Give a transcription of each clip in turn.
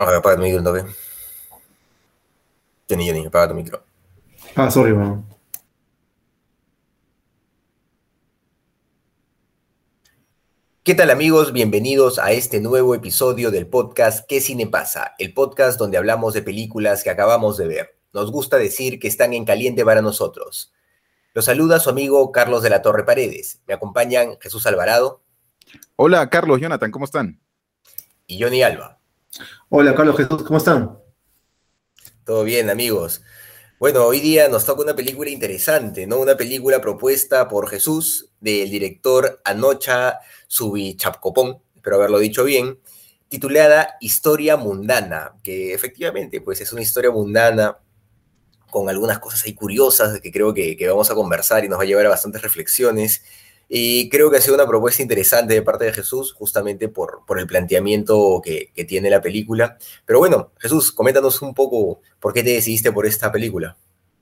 A ver, apaga tu micro, toque. Jenny, Jenny, apaga tu micro. Ah, sorry, man. ¿Qué tal amigos? Bienvenidos a este nuevo episodio del podcast ¿Qué cine pasa? El podcast donde hablamos de películas que acabamos de ver. Nos gusta decir que están en caliente para nosotros. Los saluda su amigo Carlos de la Torre Paredes. Me acompañan Jesús Alvarado. Hola, Carlos, Jonathan, ¿cómo están? Y Johnny Alba. Hola, Carlos Jesús, ¿cómo están? Todo bien, amigos. Bueno, hoy día nos toca una película interesante, ¿no? Una película propuesta por Jesús, del director Anocha Subichapcopón, espero haberlo dicho bien, titulada Historia Mundana, que efectivamente, pues es una historia mundana con algunas cosas ahí curiosas que creo que, que vamos a conversar y nos va a llevar a bastantes reflexiones. Y creo que ha sido una propuesta interesante de parte de Jesús, justamente por, por el planteamiento que, tiene la película. Pero bueno, Jesús, coméntanos un poco por qué te decidiste por esta película.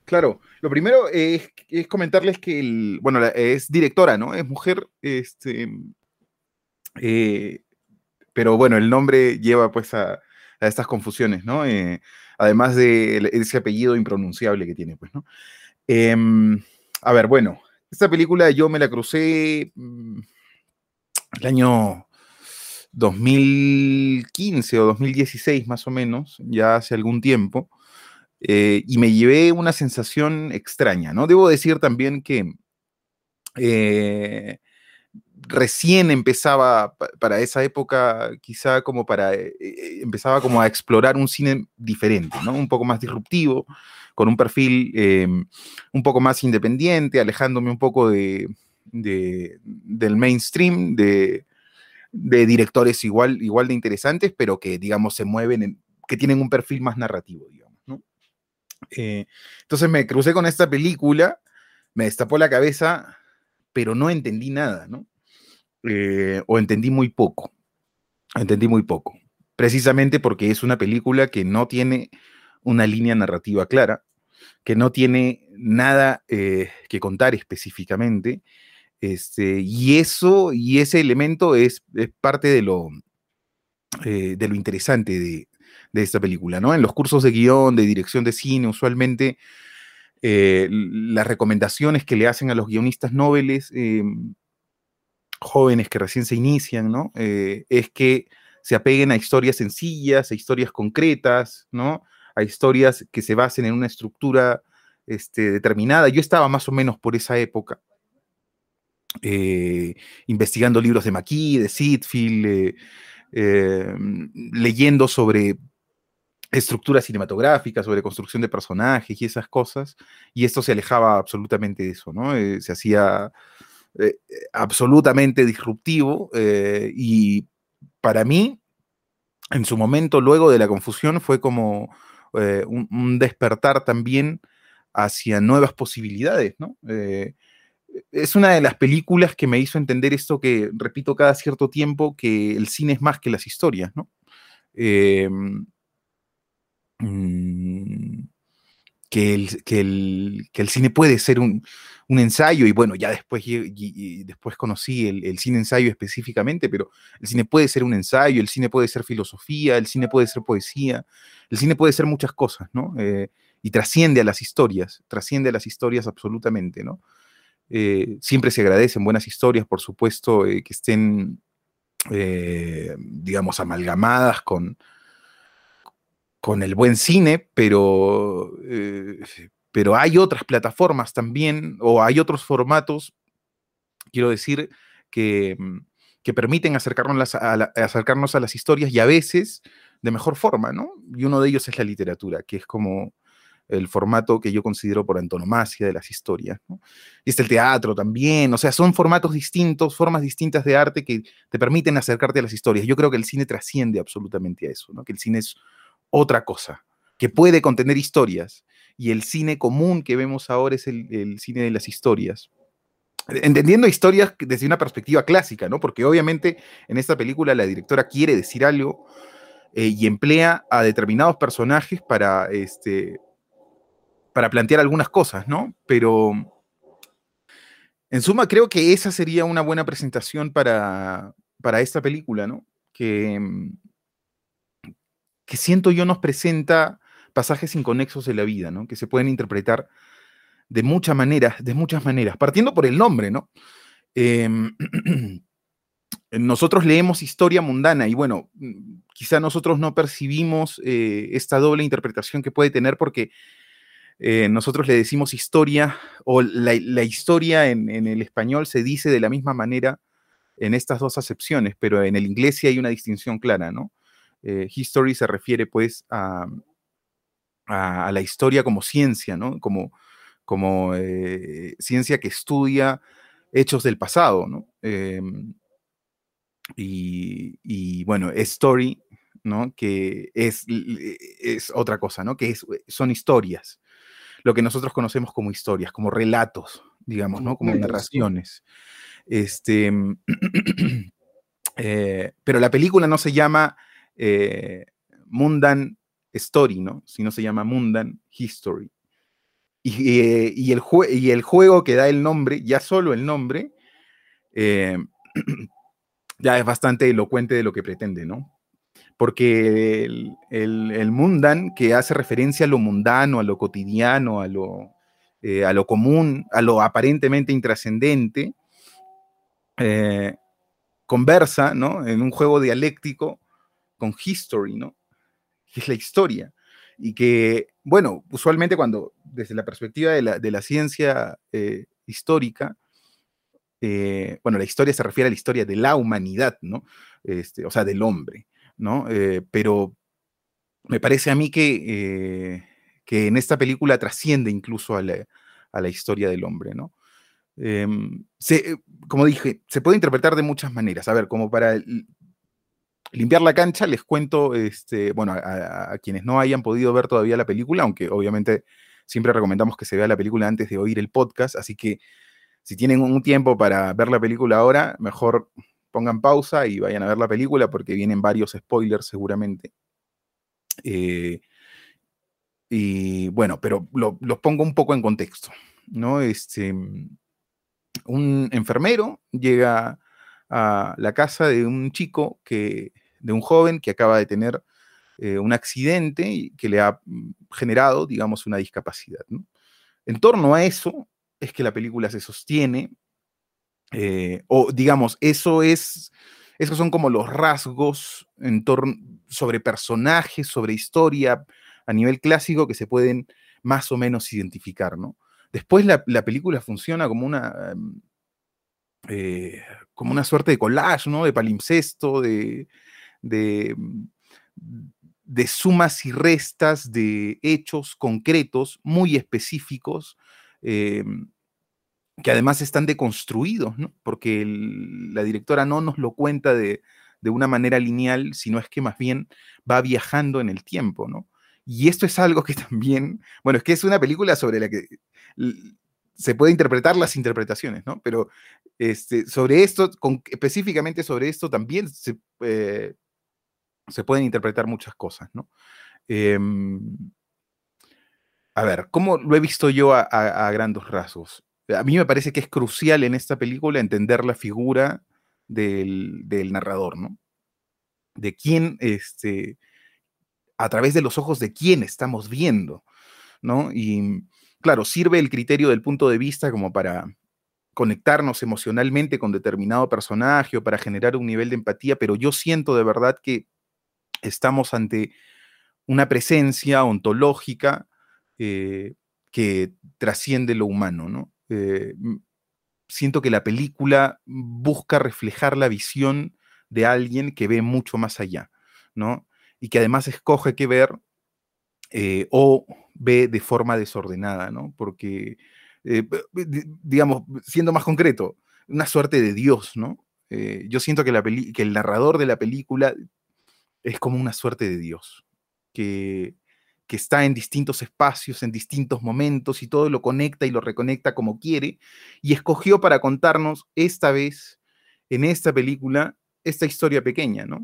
Claro, lo primero es, es comentarles que, el, bueno, es directora, ¿no? Es mujer, este, eh, pero bueno, el nombre lleva pues a, estas confusiones, ¿no? Eh, además de ese apellido impronunciable que tiene, pues, ¿no? Eh, a ver, bueno, esta película yo me la crucé mmm, el año 2015 o 2016 más o menos, ya hace algún tiempo, eh, y me llevé una sensación extraña, ¿no? Debo decir también que eh, recién empezaba para esa época, quizá como para, eh, empezaba como a explorar un cine diferente, ¿no? Un poco más disruptivo, con un perfil eh, un poco más independiente, alejándome un poco de, de del mainstream, de, directores igual, igual de interesantes, pero que, digamos, se mueven, en, que tienen un perfil más narrativo, digamos. Eh, entonces me crucé con esta película, me destapó la cabeza, pero no entendí nada, ¿no? Eh, o entendí muy poco, entendí muy poco, precisamente porque es una película que no tiene una línea narrativa clara, que no tiene nada eh, que contar específicamente. Este, y eso, y ese elemento es, es parte de lo, eh, de lo interesante de, de, esta película, ¿no? En los cursos de guion, de dirección de cine, usualmente eh, las recomendaciones que le hacen a los guionistas noveles, jóvenes que recién se inician, ¿no? Es que se apeguen a historias sencillas, a historias concretas, ¿no? A historias que se basen en una estructura este, determinada. Yo estaba más o menos por esa época, eh, investigando libros de McKee, de Sitfield, eh, eh, leyendo sobre estructuras cinematográficas, sobre construcción de personajes y esas cosas, y esto se alejaba absolutamente de eso, ¿no? Se hacía absolutamente disruptivo y para mí, en su momento, luego de la confusión, fue como eh, un, despertar también hacia nuevas posibilidades, ¿no? Eh, es una de las películas que me hizo entender esto que repito cada cierto tiempo, que el cine es más que las historias, ¿no? Eh, mmm, que, el, que, el, que el, cine puede ser un, un ensayo, y bueno, ya después, después conocí el, cine ensayo específicamente, pero el cine puede ser un ensayo, el cine puede ser filosofía, el cine puede ser poesía, el cine puede ser muchas cosas, ¿no? Eh, y trasciende a las historias, trasciende a las historias absolutamente, ¿no? Eh, siempre se agradecen buenas historias, por supuesto, eh, que estén, digamos, amalgamadas con, con el buen cine, pero, pero hay otras plataformas también, o hay otros formatos, quiero decir, que, que permiten acercarnos a, acercarnos a las historias y a veces de mejor forma, ¿no? Y uno de ellos es la literatura, que es como el formato que yo considero por antonomasia de las historias. Y está el teatro también, o sea, son formatos distintos, formas distintas de arte que te permiten acercarte a las historias. Yo creo que el cine trasciende absolutamente a eso, ¿no? que el cine es otra cosa, que puede contener historias, y el cine común que vemos ahora es el, cine de las historias. Entendiendo historias desde una perspectiva clásica, ¿no? Porque obviamente en esta película la directora quiere decir algo, eh, y emplea a determinados personajes para, este, para plantear algunas cosas, ¿no? Pero en suma creo que esa sería una buena presentación para, para esta película, ¿no? Que, que siento yo nos presenta pasajes inconexos de la vida, ¿no? Que se pueden interpretar de muchas maneras, de muchas maneras, partiendo por el nombre, ¿no? Eh, nosotros leemos historia mundana y bueno, mm, quizá nosotros no percibimos eh, esta doble interpretación que puede tener porque eh, nosotros le decimos historia o la, historia en, el español se dice de la misma manera en estas dos acepciones, pero en el inglés sí hay una distinción clara, ¿no? Eh, history se refiere pues a, a, la historia como ciencia, ¿no? Como, como ciencia que estudia hechos del pasado, ¿no? Em, y, bueno, story, ¿no? Que es, es otra cosa, ¿no? Que es, son historias, lo que nosotros conocemos como historias, como relatos, digamos, ¿no? Como narraciones. Este, eh, pero la película no se llama eh, Mundan Story, ¿no? Sino se llama Mundan History. Y, eh, el y, el juego que da el nombre, ya solo el nombre, ya es bastante elocuente de lo que pretende, ¿no? Porque el, mundan, que hace referencia a lo mundano, a lo cotidiano, a lo, eh, a lo común, a lo aparentemente intrascendente, eh, conversa, ¿no? En un juego dialéctico con history, ¿no? Que es la historia. Y que, bueno, usualmente cuando, desde la perspectiva de la, ciencia eh, histórica, eh, bueno, la historia se refiere a la historia de la humanidad, ¿no? Este, o sea, del hombre, ¿no? Eh, pero me parece a mí que, que en esta película trasciende incluso a la, historia del hombre, ¿no? Em, como dije, se puede interpretar de muchas maneras. A ver, como para limpiar la cancha, les cuento, este, bueno, a, quienes no hayan podido ver todavía la película, aunque obviamente siempre recomendamos que se vea la película antes de oír el podcast, así que si tienen un tiempo para ver la película ahora, mejor pongan pausa y vayan a ver la película porque vienen varios spoilers seguramente. Eh, y bueno, pero los pongo un poco en contexto, ¿no? Este, un enfermero llega a la casa de un chico que, de un joven que acaba de tener eh, un accidente y que le ha mm, generado, digamos, una discapacidad. En torno a eso, es que la película se sostiene, eh, o digamos, eso es, esos son como los rasgos en torno, sobre personajes, sobre historia a nivel clásico que se pueden más o menos identificar, ¿no? Después la, película funciona como una, em, eh, como una suerte de collage, ¿no? De palimpsesto, de, de, de sumas y restas de hechos concretos muy específicos Em, que además están deconstruidos, ¿no? porque la directora no nos lo cuenta de, una manera lineal, sino es que más bien va viajando en el tiempo, ¿no? Y esto es algo que también, bueno, es que es una película sobre la que se puede interpretar las interpretaciones, ¿no? Pero este, sobre esto, específicamente sobre esto, también se, eh, se pueden interpretar muchas cosas, ¿no? Em, a ver, ¿cómo lo he visto yo a, grandes rasgos? A mí me parece que es crucial en esta película entender la figura del, narrador, ¿no? De quién, este, a través de los ojos de quién estamos viendo, ¿no? Y claro, sirve el criterio del punto de vista como para conectarnos emocionalmente con determinado personaje o para generar un nivel de empatía, pero yo siento de verdad que estamos ante una presencia ontológica eh, que trasciende lo humano, ¿no? Eh, siento que la película busca reflejar la visión de alguien que ve mucho más allá, ¿no? Y que además escoge qué ver eh, o ve de forma desordenada, ¿no? Porque, digamos, siendo más concreto, una suerte de Dios, ¿no? Yo siento que, la que el narrador de la película es como una suerte de Dios, que, que está en distintos espacios, en distintos momentos y todo lo conecta y lo reconecta como quiere, y escogió para contarnos esta vez, en esta película, esta historia pequeña, ¿no?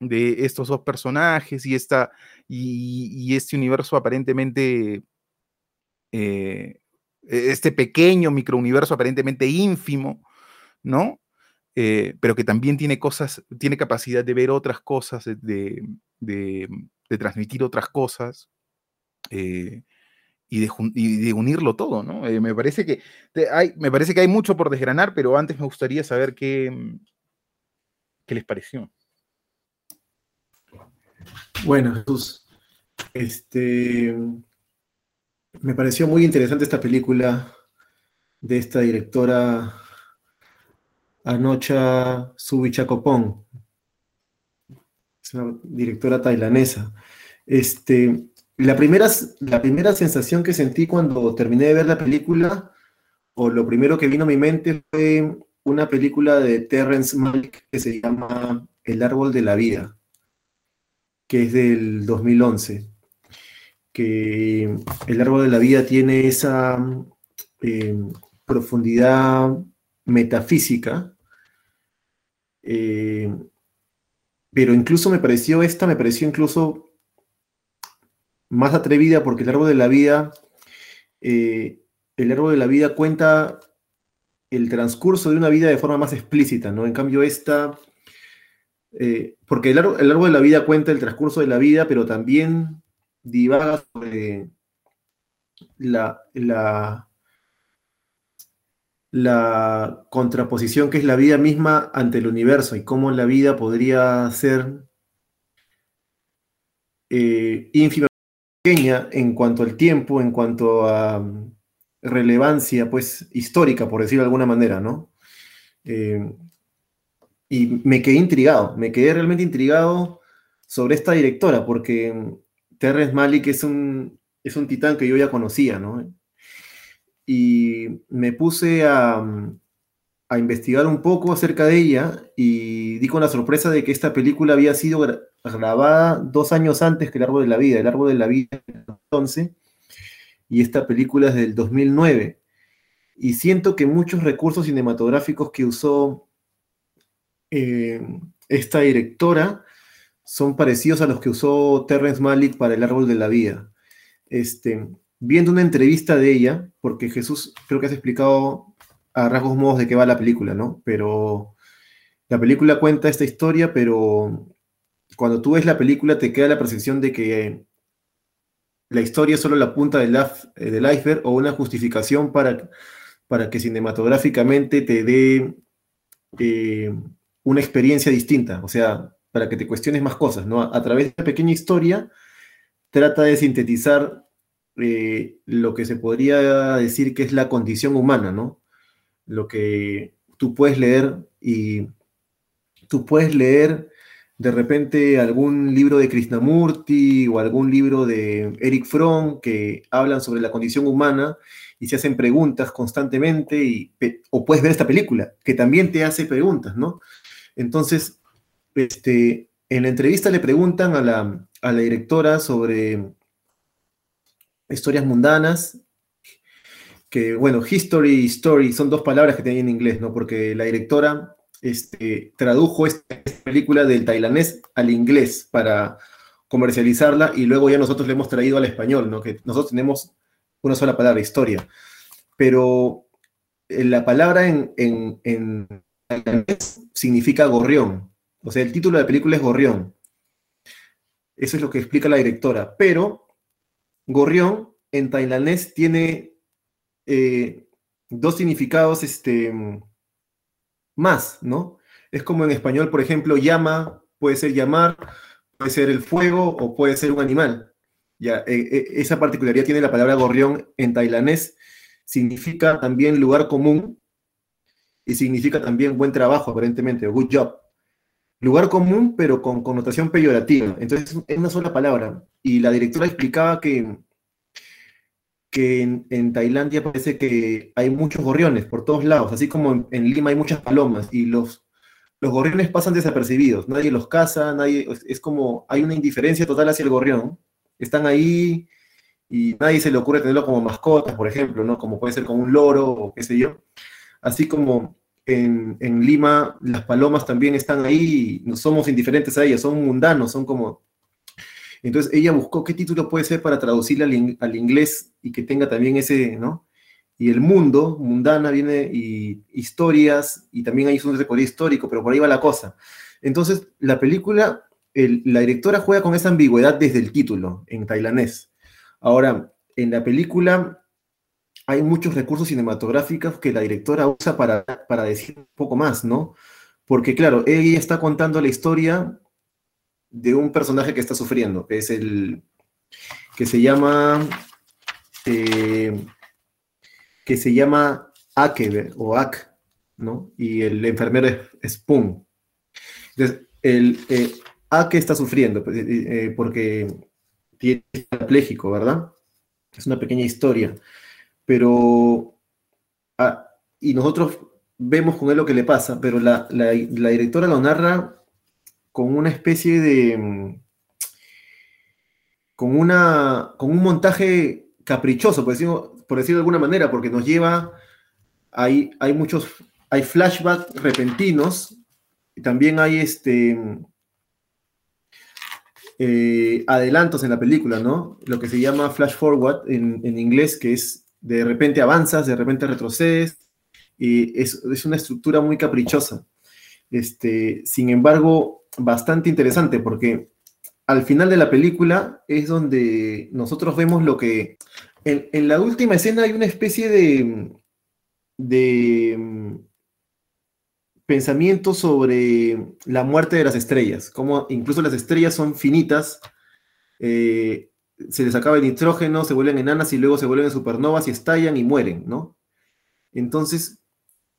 De estos dos personajes y, esta, y, este universo aparentemente, eh, este pequeño microuniverso aparentemente ínfimo, ¿no? Eh, pero que también tiene cosas, tiene capacidad de ver otras cosas, de, transmitir otras cosas. Eh, y de, unirlo todo, ¿no? Eh, me, parece que hay, me parece que hay mucho por desgranar, pero antes me gustaría saber qué, qué les pareció. Bueno, Jesús, este, me pareció muy interesante esta película de esta directora Anocha Subichacopong, es una directora tailandesa. Este, la primera, la primera sensación que sentí cuando terminé de ver la película, o lo primero que vino a mi mente fue una película de Terrence Malick que se llama El árbol de la vida, que es del 2011. Que el árbol de la vida tiene esa eh, profundidad metafísica eh, pero incluso me pareció esta, me pareció incluso más atrevida porque el árbol de la vida, eh, el árbol de la vida cuenta el transcurso de una vida de forma más explícita, ¿no? En cambio esta, eh, porque el, el, árbol de la vida cuenta el transcurso de la vida, pero también divaga sobre la, la la contraposición que es la vida misma ante el universo y cómo la vida podría ser eh, ínfima pequeña en cuanto al tiempo, en cuanto a mm, relevancia pues histórica, por decirlo de alguna manera, ¿no? Eh, y me quedé intrigado, me quedé realmente intrigado sobre esta directora, porque mm, Terrence Malick es un, es un titán que yo ya conocía, ¿no? Y me puse a, investigar un poco acerca de ella y di con la sorpresa de que esta película había sido grabada dos años antes que El Árbol de la Vida, El Árbol de la Vida entonces, y esta película es del 2009. Y siento que muchos recursos cinematográficos que usó eh, esta directora son parecidos a los que usó Terrence Malick para El Árbol de la Vida. Este, viendo una entrevista de ella, porque Jesús creo que has explicado a rasgos modos de qué va la película, ¿no? Pero la película cuenta esta historia, pero cuando tú ves la película te queda la percepción de que la historia es solo la punta del, eh, del iceberg o una justificación para, para que cinematográficamente te dé eh, una experiencia distinta, o sea, para que te cuestiones más cosas, ¿no? A, través de esta pequeña historia trata de sintetizar eh, lo que se podría decir que es la condición humana, ¿no? Lo que tú puedes leer y tú puedes leer de repente algún libro de Krishnamurti o algún libro de Eric Fromm que hablan sobre la condición humana y se hacen preguntas constantemente y, o puedes ver esta película que también te hace preguntas, ¿no? Entonces, este, en la entrevista le preguntan a la, a la directora sobre historias mundanas, que bueno, history y story son dos palabras que tenía en inglés, ¿no? Porque la directora este, tradujo esta película del tailandés al inglés para comercializarla y luego ya nosotros le hemos traído al español, ¿no? Que nosotros tenemos una sola palabra, historia. Pero eh, la palabra en, en, en tailandés significa gorrión. O sea, el título de la película es gorrión. Eso es lo que explica la directora. Pero gorrión en tailandés tiene eh, dos significados este, más, ¿no? Es como en español, por ejemplo, llama, puede ser llamar, puede ser el fuego o puede ser un animal. Ya, eh, eh, esa particularidad tiene la palabra gorrión en tailandés. Significa también lugar común y significa también buen trabajo, aparentemente, good job. Lugar común, pero con connotación peyorativa. Entonces, es una sola palabra. Y la directora explicaba que que en, Tailandia parece que hay muchos gorriones por todos lados, así como en, Lima hay muchas palomas y los, los gorriones pasan desapercibidos, nadie los caza, nadie, es como, hay una indiferencia total hacia el gorrión, están ahí y nadie se le ocurre tenerlo como mascota, por ejemplo, ¿no? Como puede ser como un loro o qué sé yo. Así como en, en Lima las palomas también están ahí, no somos indiferentes a ellas, son mundanos, son como entonces ella buscó qué título puede ser para traducirle al, inglés y que tenga también ese, ¿no? Y el mundo, mundana, viene y historias, y también hay un recorrido histórico, pero por ahí va la cosa. Entonces, la película, la directora juega con esa ambigüedad desde el título, en tailandés. Ahora, en la película hay muchos recursos cinematográficos que la directora usa para, para decir un poco más, ¿no? Porque, claro, ella está contando la historia de un personaje que está sufriendo, que es el que se llama eh, que se llama Ake o Ak, ¿no? Y el enfermero es, Spoon. Entonces, el eh, Ake está sufriendo pues, eh, porque tiene parapléjico, ¿verdad? Es una pequeña historia. Pero ah, y nosotros vemos con él lo que le pasa, pero la, directora lo narra con una especie de. Mm, con, una, con un montaje caprichoso, por decirlo, por decirlo de alguna manera, porque nos lleva. Hay, hay muchos. Hay flashbacks repentinos. Y también hay este. Eh, adelantos en la película, ¿no? Lo que se llama flash forward en, inglés, que es de repente avanzas, de repente retrocedes, y es, es una estructura muy caprichosa. Este, sin embargo, bastante interesante porque al final de la película es donde nosotros vemos lo que... En, la última escena hay una especie de, de mm, pensamiento sobre la muerte de las estrellas, como incluso las estrellas son finitas, eh, se les acaba el nitrógeno, se vuelven enanas y luego se vuelven supernovas y estallan y mueren, ¿no? Entonces,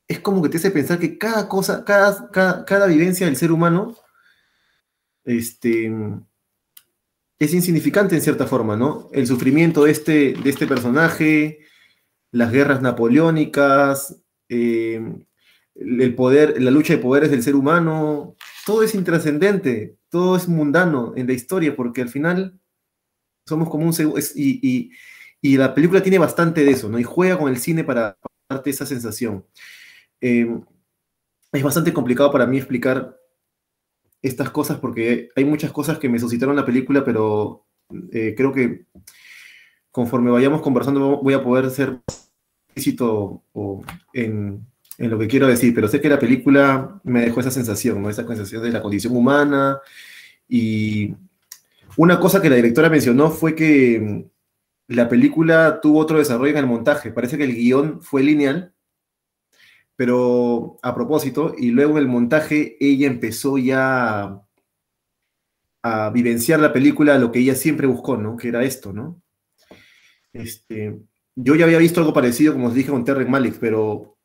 es como que te hace pensar que cada cosa, cada, cada vivencia del ser humano este, es insignificante en cierta forma, ¿no? El sufrimiento de este, de este personaje, las guerras napoleónicas, eh, el poder, la lucha de poderes del ser humano, todo es intrascendente, todo es mundano en la historia, porque al final somos como un... Y, y, la película tiene bastante de eso, ¿no? Y juega con el cine para darte esa sensación. Eh, es bastante complicado para mí explicar estas cosas porque hay muchas cosas que me suscitaron la película, pero eh, creo que conforme vayamos conversando voy a poder ser explícito en, en, lo que quiero decir, pero sé que la película me dejó esa sensación, ¿no? esa sensación de la condición humana y una cosa que la directora mencionó fue que la película tuvo otro desarrollo en el montaje, parece que el guion fue lineal pero a propósito, y luego en el montaje ella empezó ya a, vivenciar la película, lo que ella siempre buscó, ¿no? Que era esto, ¿no? Este, yo ya había visto algo parecido, como os dije, con Terry Malik, pero,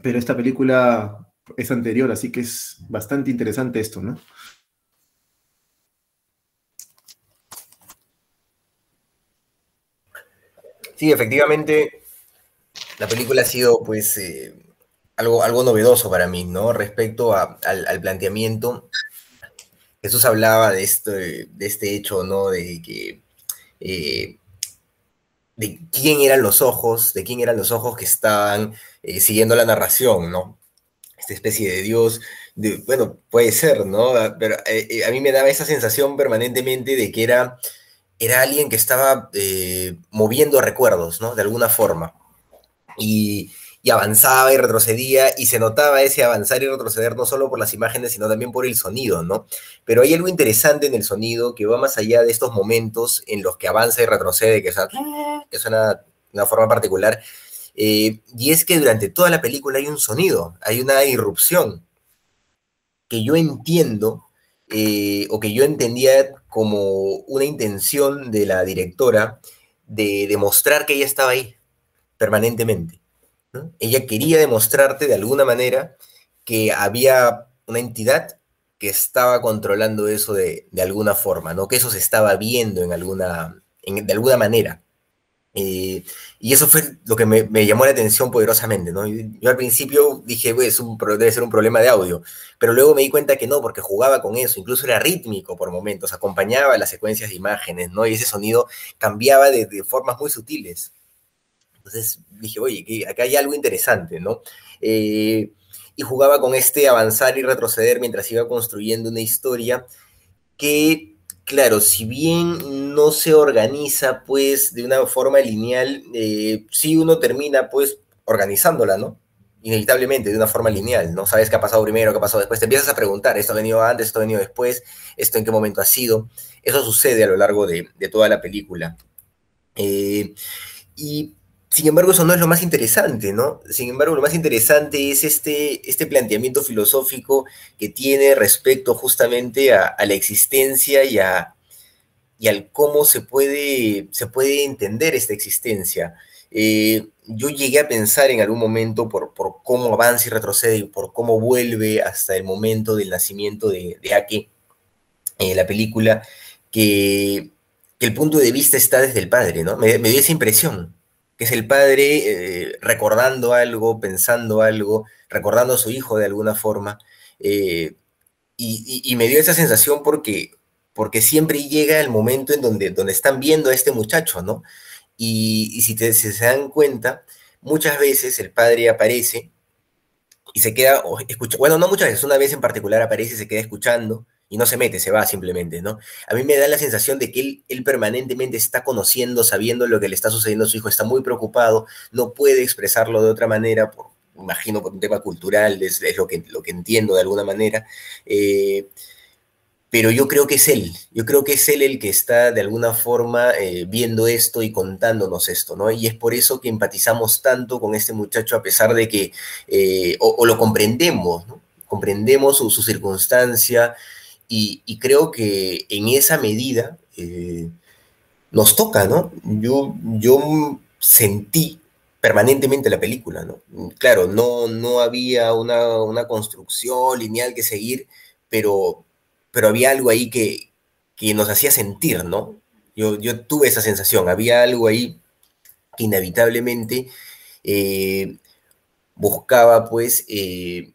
pero esta película es anterior, así que es bastante interesante esto, ¿no? Sí, efectivamente, la película ha sido, pues, eh, algo, algo novedoso para mí, ¿no? Respecto al, planteamiento. Jesús hablaba de este, de este hecho, ¿no? De que. Eh, de quién eran los ojos, de quién eran los ojos que estaban eh, siguiendo la narración, ¿no? Esta especie de Dios, de, bueno, puede ser, ¿no? Pero a mí me daba esa sensación permanentemente de que era, era alguien que estaba moviendo recuerdos, ¿no? De alguna forma y, avanzaba y retrocedía y se notaba ese avanzar y retroceder no solo por las imágenes, sino también por el sonido, ¿no? Pero hay algo interesante en el sonido que va más allá de estos momentos en los que avanza y retrocede, que, de una forma particular, eh, y es que durante toda la película hay un sonido, hay una irrupción que yo entiendo eh, o que yo entendía como una intención de la directora de demostrar que ella estaba ahí, permanentemente. Ella quería demostrarte de alguna manera que había una entidad que estaba controlando eso de, alguna forma, ¿no? que eso se estaba viendo en alguna, de alguna manera. Eh, y eso fue lo que me, me, llamó la atención poderosamente, ¿no? Yo, al principio dije, un, debe ser un problema de audio, pero luego me di cuenta que no, porque jugaba con eso, incluso era rítmico por momentos, acompañaba las secuencias de imágenes, ¿no? Y ese sonido cambiaba de, de formas muy sutiles. Entonces dije, oye, que acá hay algo interesante, ¿no? Eh, y jugaba con este avanzar y retroceder mientras iba construyendo una historia que, claro, si bien no se organiza pues de una forma lineal, eh, sí uno termina pues organizándola, ¿no? Inevitablemente, de una forma lineal, ¿no? Sabes qué ha pasado primero, qué ha pasado después, te empiezas a preguntar, esto ha venido antes, esto ha venido después, esto en qué momento ha sido. Eso sucede a lo largo de, toda la película. Eh, y sin embargo, eso no es lo más interesante, ¿no? Sin embargo, lo más interesante es este, este planteamiento filosófico que tiene respecto justamente a, la existencia y, a, y al cómo se puede, se puede entender esta existencia. Eh, yo llegué a pensar en algún momento por, por, cómo avanza y retrocede y por cómo vuelve hasta el momento del nacimiento de, de Ake, en la película, que, el punto de vista está desde el padre, ¿no? Me dio esa impresión que es el padre eh, recordando algo, pensando algo, recordando a su hijo de alguna forma. Eh, y, me dio esa sensación porque, porque siempre llega el momento en donde, donde están viendo a este muchacho, ¿no? Y, y si, te, se dan cuenta, muchas veces el padre aparece y se queda, escucha, bueno, no muchas veces, una vez en particular aparece y se queda escuchando, y no se mete, se va simplemente, ¿no? A mí me da la sensación de que él, él, permanentemente está conociendo, sabiendo lo que le está sucediendo a su hijo, está muy preocupado, no puede expresarlo de otra manera, por, imagino por un tema cultural, es, es lo, que, lo que entiendo de alguna manera, eh, pero yo creo que es él, yo creo que es él el que está de alguna forma eh, viendo esto y contándonos esto, ¿no? Y es por eso que empatizamos tanto con este muchacho a pesar de que, eh, o, lo comprendemos, ¿no? Comprendemos su, su circunstancia, y, creo que en esa medida eh, nos toca, ¿no? Yo, yo sentí permanentemente la película, ¿no? Claro, no, no había una, una construcción lineal que seguir, pero, pero había algo ahí que, que nos hacía sentir, ¿no? Yo, yo tuve esa sensación, había algo ahí que inevitablemente eh, buscaba, pues, eh,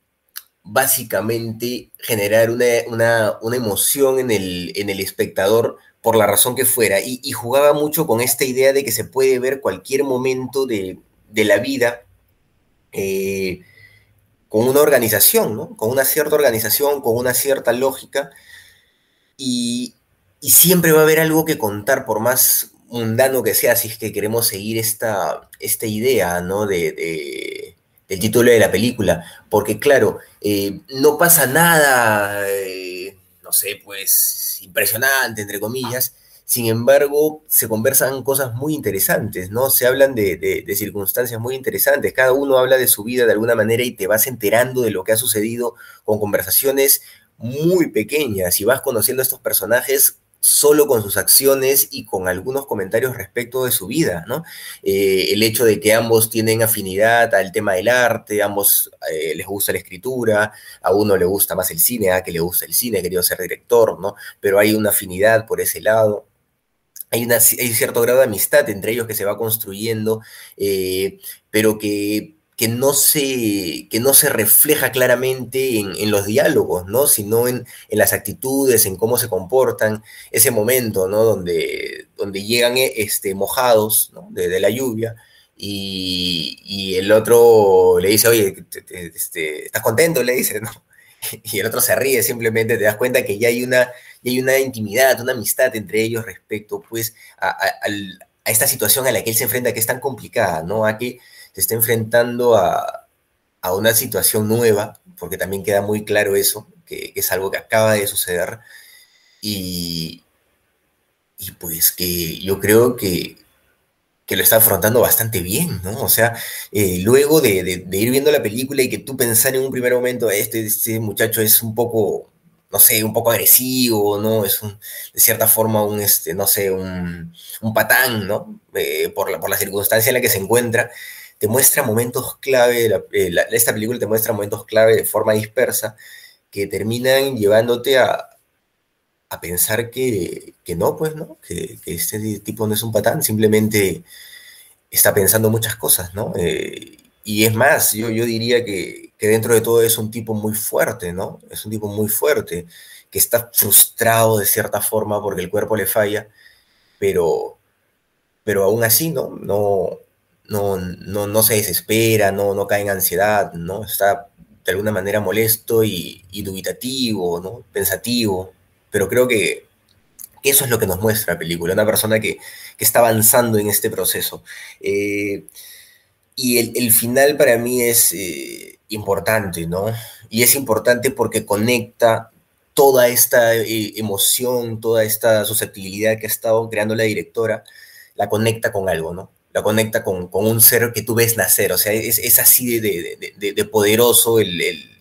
básicamente generar una, una, una emoción en el, en el, espectador por la razón que fuera. Y, jugaba mucho con esta idea de que se puede ver cualquier momento de, de la vida eh, con una organización, ¿no? Con una cierta organización, con una cierta lógica. Y, y, siempre va a haber algo que contar, por más mundano que sea, si es que queremos seguir esta, esta idea, ¿no? de del título de la película, porque claro, eh, no pasa nada, eh, no sé, pues impresionante, entre comillas, sin embargo, se conversan cosas muy interesantes, ¿no? Se hablan de, de, de, circunstancias muy interesantes, cada uno habla de su vida de alguna manera y te vas enterando de lo que ha sucedido con conversaciones muy pequeñas. Y vas conociendo a estos personajes solo con sus acciones y con algunos comentarios respecto de su vida, ¿no? Eh, el hecho de que ambos tienen afinidad al tema del arte, ambos eh, les gusta la escritura, a uno le gusta más el cine, a que le gusta el cine, querido ser director, ¿no? Pero hay una afinidad por ese lado. Hay, una, cierto grado de amistad entre ellos que se va construyendo, eh, pero que que no se, que no se refleja claramente en, en los diálogos, ¿no? sino en, en, las actitudes, en cómo se comportan, ese momento ¿no? donde, donde llegan este, mojados ¿no? de, la lluvia y, y, el otro le dice, oye, te, te, este, ¿estás contento? Le dice, ¿no? Y el otro se ríe, simplemente te das cuenta que ya hay una, hay una intimidad, una amistad entre ellos respecto pues, a, a, a esta situación a la que él se enfrenta, que es tan complicada, ¿no? A que se está enfrentando a, a, una situación nueva, porque también queda muy claro eso, que, es algo que acaba de suceder, y, y pues que yo creo que, que, lo está afrontando bastante bien, ¿no? O sea, eh, luego de, de, ir viendo la película y que tú pensar en un primer momento, este, este muchacho es un poco, no sé, un poco agresivo, ¿no? Es de cierta forma un, este, no sé, un, un patán, ¿no? Eh, por, la, por la circunstancia en la que se encuentra te muestra momentos clave, la, eh, esta película te muestra momentos clave de forma dispersa que terminan llevándote a, a pensar que, que, no, pues, ¿no? Que, que, este tipo no es un patán, simplemente está pensando muchas cosas, ¿no? Eh, y es más, yo, yo diría que, que, dentro de todo es un tipo muy fuerte, ¿no? Es un tipo muy fuerte, que está frustrado de cierta forma porque el cuerpo le falla, pero, pero aún así, ¿no? No, no, no, no se desespera, no, no cae en ansiedad, ¿no? Está de alguna manera molesto y, y dubitativo, ¿no? Pensativo, pero creo que, eso es lo que nos muestra la película, una persona que, que está avanzando en este proceso. Eh, y el, el, final para mí es eh, importante, ¿no? Y es importante porque conecta toda esta eh, emoción, toda esta susceptibilidad que ha estado creando la directora, la conecta con algo, ¿no? Conecta con, con un ser que tú ves nacer, o sea, es, es así de, de, de poderoso el, el,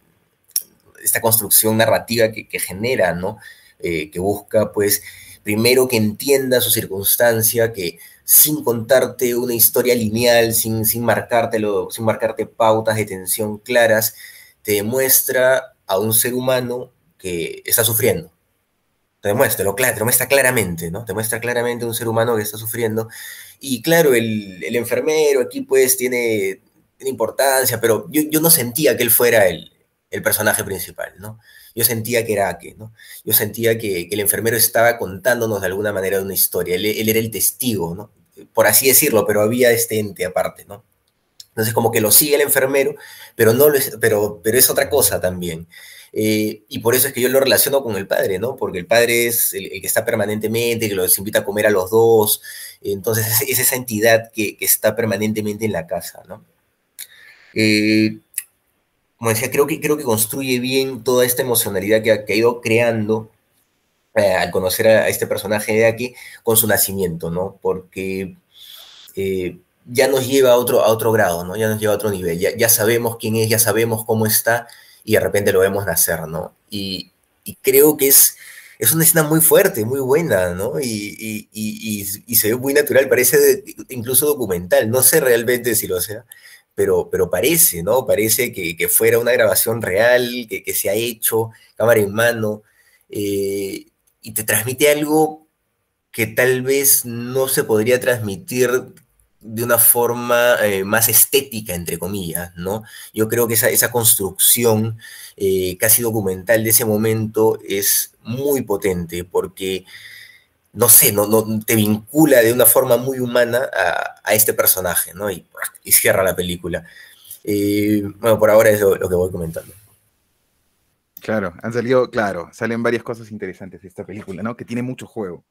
esta construcción narrativa que, que genera, ¿no? Eh, que busca, pues, primero que entienda su circunstancia, que sin contarte una historia lineal, sin, sin, marcártelo, sin marcarte pautas de tensión claras, te demuestra a un ser humano que está sufriendo. Te demuestra, lo, te lo muestra claramente, ¿no? Te muestra claramente un ser humano que está sufriendo. Y claro, el, el enfermero aquí pues tiene, importancia, pero yo, yo, no sentía que él fuera el, el personaje principal, ¿no? yo sentía que era Ake, ¿no? Yo sentía que, que, el enfermero estaba contándonos de alguna manera una historia, él, él, era el testigo, ¿no? Por así decirlo, pero había este ente aparte, ¿no? Entonces como que lo sigue el enfermero, pero, no lo es, pero, pero es otra cosa también. Eh, y por eso es que yo lo relaciono con el padre, ¿no? Porque el padre es el, el, que está permanentemente, que los invita a comer a los dos, entonces es, es esa entidad que, está permanentemente en la casa, ¿no? Eh, como decía, creo que, creo que construye bien toda esta emocionalidad que ha, ido creando eh, al conocer a, este personaje de aquí con su nacimiento, ¿no? Porque eh, ya nos lleva a otro, a otro grado, ¿no? Ya nos lleva a otro nivel, ya, ya sabemos quién es, ya sabemos cómo está y de repente lo vemos nacer, ¿no? Y creo que es, es una escena muy fuerte, muy buena, ¿no? Y, y, y, se ve muy natural, parece incluso documental, no sé realmente si lo sea, pero, pero parece, ¿no? Parece que, fuera una grabación real, que, que, se ha hecho, cámara en mano, eh, y te transmite algo que tal vez no se podría transmitir de una forma eh, más estética, entre comillas, ¿no? Yo creo que esa, esa construcción eh, casi documental de ese momento es muy potente porque no sé, no, no, te vincula de una forma muy humana a, a este personaje, ¿no? Y, cierra la película. Eh, bueno, por ahora es lo, que voy comentando. Claro, han salido, claro, salen varias cosas interesantes de esta película, ¿no? Que tiene mucho juego.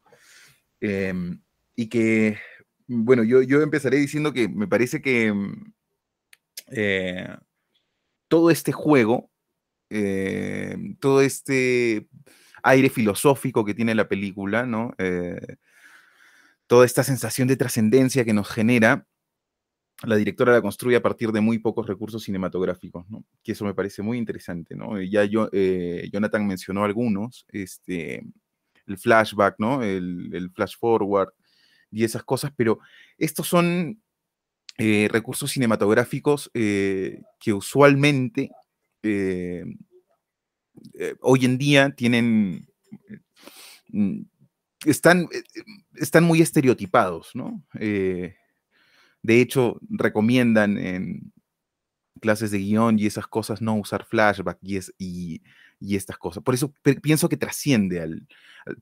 Eh, y que, bueno, yo, yo empezaré diciendo que me parece que eh, todo este juego, eh, todo este aire filosófico que tiene la película, ¿no? Eh, toda esta sensación de trascendencia que nos genera, la directora la construye a partir de muy pocos recursos cinematográficos, ¿no? Que eso me parece muy interesante, ¿no? Ya yo, eh, Jonathan mencionó algunos, este, el flashback, ¿no? El, el, flash forward y esas cosas, pero estos son eh, recursos cinematográficos que usualmente eh, hoy en día tienen, mm, están, eh, están muy estereotipados, ¿no? Eh, de hecho, recomiendan en clases de guion y esas cosas no usar flashback y, es, y, y estas cosas. Por eso pienso que trasciende al,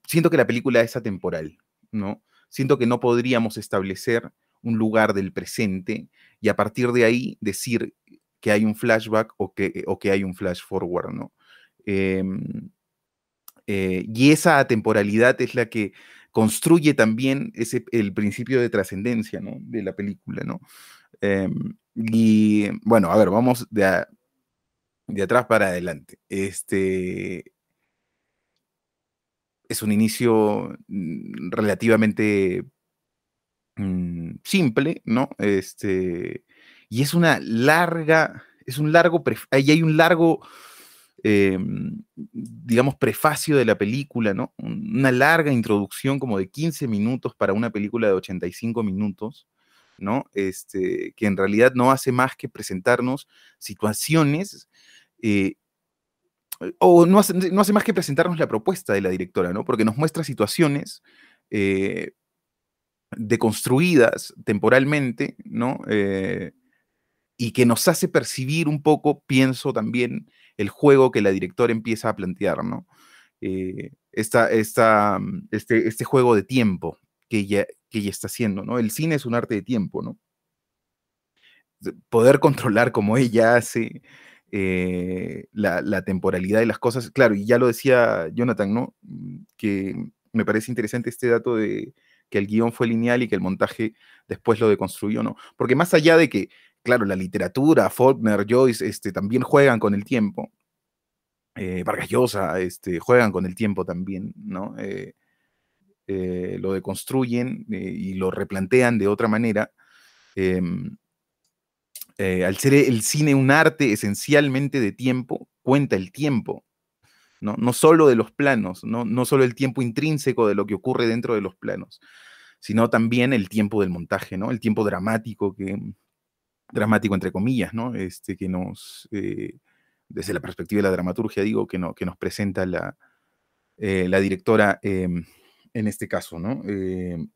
Siento que la película es atemporal, ¿no? Siento que no podríamos establecer un lugar del presente y a partir de ahí decir que hay un flashback o que, o que hay un flash forward, ¿no? Eh, eh, y esa temporalidad es la que construye también ese, el principio de trascendencia ¿no? de la película. ¿no? Eh, y bueno, a ver, vamos de, de atrás para adelante. Este, es un inicio mm, relativamente mmm, simple, ¿no? Este, y es una larga, es un largo, ahí hay un largo eh, digamos, prefacio de la película, ¿no? Una larga introducción como de 15 minutos para una película de 85 minutos, ¿no? Este, que en realidad no hace más que presentarnos situaciones eh, o no hace, no hace, más que presentarnos la propuesta de la directora, ¿no? Porque nos muestra situaciones eh, deconstruidas temporalmente, ¿no? Y que nos hace percibir un poco, pienso también, el juego que la directora empieza a plantear, ¿no? Eh, esta, mm, este, este juego de tiempo que ella, que está haciendo, ¿no? El cine es un arte de tiempo, ¿no? Poder controlar como ella hace eh, la, temporalidad de las cosas, claro, y ya lo decía Jonathan, ¿no? Mm, que me parece interesante este dato de que el guion fue lineal y que el montaje después lo deconstruyó, ¿no? Porque más allá de que, claro, la literatura, Faulkner, Joyce, este, también juegan con el tiempo, eh, Vargas Llosa, este, juegan con el tiempo también, ¿no? Eh, eh, lo deconstruyen y lo replantean de otra manera. Em, al ser el cine un arte esencialmente de tiempo, cuenta el tiempo, ¿no? No solo de los planos, ¿no? no solo el tiempo intrínseco de lo que ocurre dentro de los planos, sino también el tiempo del montaje, ¿no? El tiempo dramático que, dramático entre comillas, ¿no? Este, que nos, desde la perspectiva de la dramaturgia, digo, que, no, que nos presenta la, eh, la directora em, en este caso, ¿no? Em,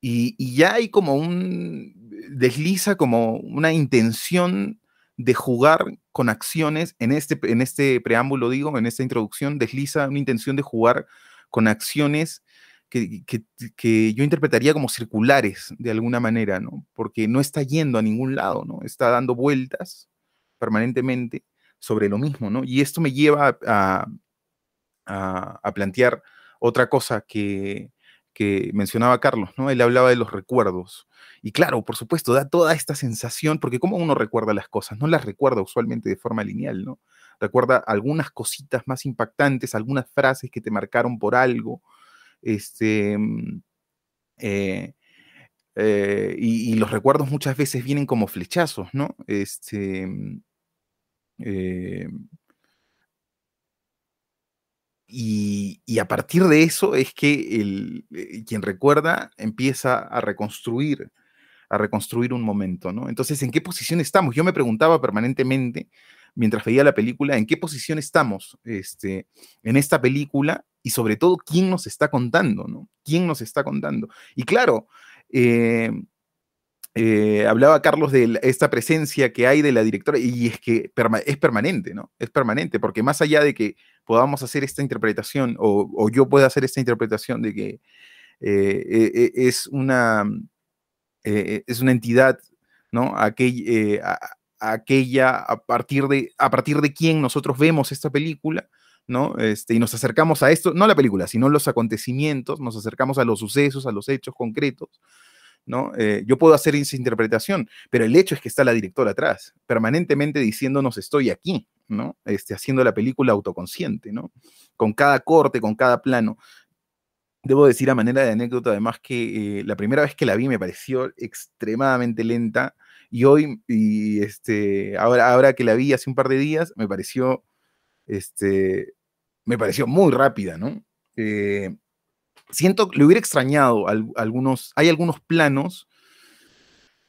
y, ya hay como un, desliza como una intención de jugar con acciones, en este, en este preámbulo, digo, en esta introducción, desliza una intención de jugar con acciones que, que, yo interpretaría como circulares de alguna manera, ¿no? Porque no está yendo a ningún lado, ¿no? Está dando vueltas permanentemente sobre lo mismo, ¿no? Y esto me lleva a, a, plantear otra cosa que, que mencionaba Carlos, ¿no? Él hablaba de los recuerdos. Y claro, por supuesto, da toda esta sensación, porque ¿cómo uno recuerda las cosas? No las recuerda usualmente de forma lineal, ¿no? Recuerda algunas cositas más impactantes, algunas frases que te marcaron por algo, este, mm, eh, eh, y, los recuerdos muchas veces vienen como flechazos, ¿no? Este, mm, eh, y, a partir de eso es que el, quien recuerda empieza a reconstruir, a reconstruir un momento, ¿no? Entonces, ¿en qué posición estamos? Yo me preguntaba permanentemente, mientras veía la película, ¿en qué posición estamos este, en esta película? Y sobre todo, ¿quién nos está contando, ¿no? ¿Quién nos está contando? Y claro, eh, eh, hablaba Carlos de esta presencia que hay de la directora y es que es permanente, ¿no? Es permanente, porque más allá de que podamos hacer esta interpretación o, yo pueda hacer esta interpretación de que eh, e, e, es, una, eh, es una entidad, ¿no? Aquella a partir, de, a partir de quien nosotros vemos esta película, ¿no? Este, y nos acercamos a esto, no la película, sino los acontecimientos, nos acercamos a los sucesos, a los hechos concretos, ¿no? Eh, yo puedo hacer esa interpretación, pero el hecho es que está la directora atrás, permanentemente diciéndonos estoy aquí, ¿no? Este, haciendo la película autoconsciente, ¿no? Con cada corte, con cada plano. Debo decir a manera de anécdota, además, que eh, la primera vez que la vi me pareció extremadamente lenta y hoy, y este, ahora, ahora que la vi hace un par de días, me pareció, este, me pareció muy rápida, ¿no? Eh, siento le hubiera extrañado algunos, hay algunos planos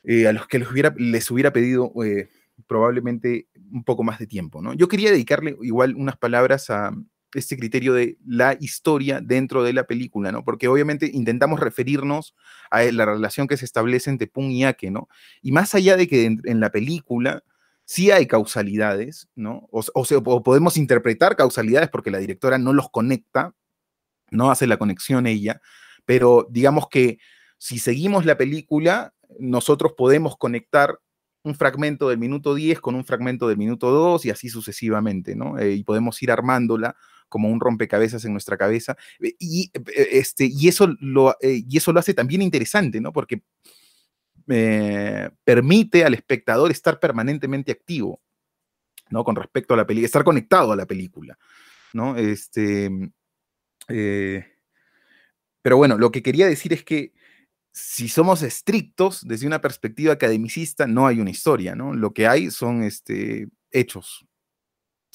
eh, a los que les hubiera, les hubiera pedido eh, probablemente un poco más de tiempo, ¿no? Yo quería dedicarle igual unas palabras a este criterio de la historia dentro de la película, ¿no? Porque obviamente intentamos referirnos a la relación que se establece entre Pung y Ake, ¿no? Y más allá de que en, la película sí hay causalidades, ¿no? O, o podemos interpretar causalidades porque la directora no los conecta, no hace la conexión ella, pero digamos que si seguimos la película, nosotros podemos conectar un fragmento del minuto 10 con un fragmento del minuto 2 y así sucesivamente, ¿no? Eh, y podemos ir armándola como un rompecabezas en nuestra cabeza. Eh, y, eh, este, y, eso, lo, y eso lo hace también interesante, ¿no? Porque permite al espectador estar permanentemente activo, ¿no? Con respecto a la película, estar conectado a la película, ¿no? Este, eh, pero bueno, lo que quería decir es que si somos estrictos desde una perspectiva academicista, no hay una historia, ¿no? Lo que hay son este, hechos,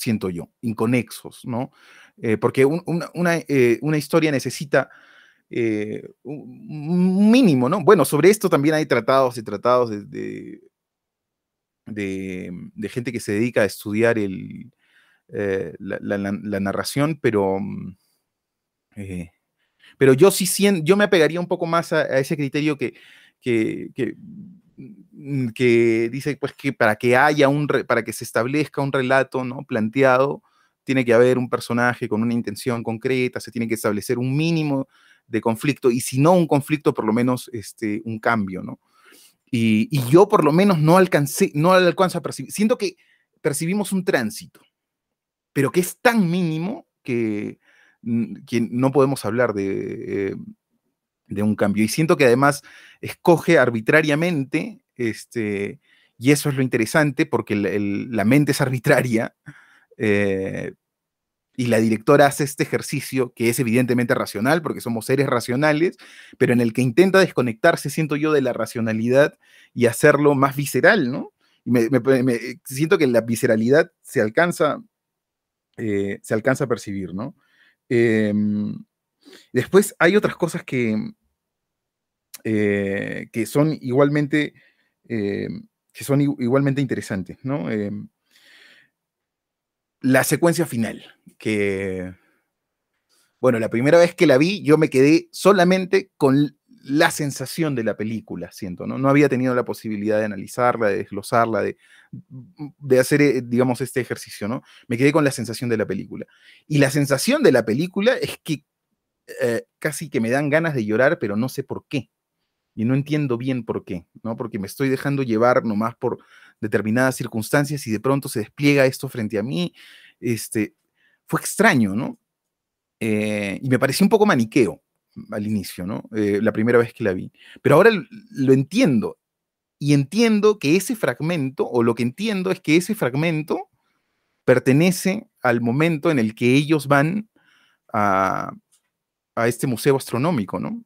siento yo, inconexos, ¿no? Eh, porque eh, una, historia necesita un mínimo, ¿no? Bueno, sobre esto también hay tratados y tratados de, de, gente que se dedica a estudiar el, la, narración, pero mm, eh, pero yo sí siento, yo me apegaría un poco más a, ese criterio que, que, que, dice pues que para que haya un, para que se establezca un relato, ¿no? Planteado, tiene que haber un personaje con una intención concreta, se tiene que establecer un mínimo de conflicto, y si no un conflicto, por lo menos este, un cambio, ¿no? Y, y yo por lo menos no alcancé, no alcanzo a percibir, siento que percibimos un tránsito, pero que es tan mínimo que, que no podemos hablar de, eh, de, un cambio. Y siento que además escoge arbitrariamente, este, y eso es lo interesante, porque la mente es arbitraria, eh, y la directora hace este ejercicio que es evidentemente racional, porque somos seres racionales, pero en el que intenta desconectarse, siento yo, de la racionalidad y hacerlo más visceral, ¿no? Y me, siento que la visceralidad se alcanza, eh, se alcanza a percibir, ¿no? Em, después hay otras cosas que, eh, que son igualmente, em, que son igualmente interesantes, ¿no? Em, la secuencia final, que, bueno, la primera vez que la vi, yo me quedé solamente con la sensación de la película, siento, ¿no? No había tenido la posibilidad de analizarla, de desglosarla, de, de hacer, eh, digamos, este ejercicio, ¿no? Me quedé con la sensación de la película. Y la sensación de la película es que eh, casi que me dan ganas de llorar, pero no sé por qué. Y no entiendo bien por qué, ¿no? Porque me estoy dejando llevar nomás por determinadas circunstancias y de pronto se despliega esto frente a mí. Este, fue extraño, ¿no? Eh, y me pareció un poco maniqueo al inicio, ¿no? Eh, la primera vez que la vi. Pero ahora lo entiendo. Y entiendo que ese fragmento, o lo que entiendo es que ese fragmento pertenece al momento en el que ellos van a, a este museo astronómico, ¿no?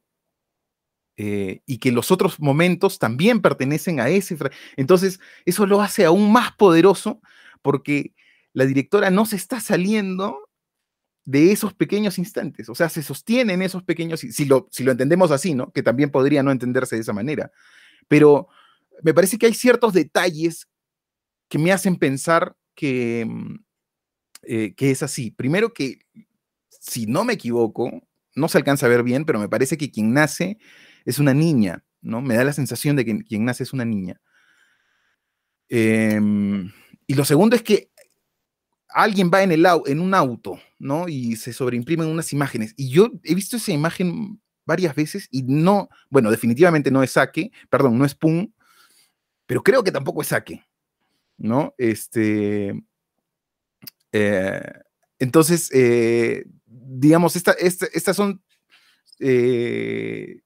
Eh, y que los otros momentos también pertenecen a ese. Entonces, eso lo hace aún más poderoso porque la directora no se está saliendo de esos pequeños instantes, o sea, se sostiene en esos pequeños, si lo, si lo entendemos así, ¿no? Que también podría no entenderse de esa manera, pero me parece que hay ciertos detalles que me hacen pensar que, mm, eh, que es así. Primero que, si no me equivoco, no se alcanza a ver bien, pero me parece que quien nace es una niña, ¿no? Me da la sensación de que quien nace es una niña. Em, y lo segundo es que alguien va en, el, en un auto, ¿no? Y se sobreimprimen unas imágenes. Y yo he visto esa imagen varias veces y no, bueno, definitivamente no es saque, perdón, no es pum, pero creo que tampoco es saque, ¿no? Este, eh, entonces, eh, digamos, estas son eh,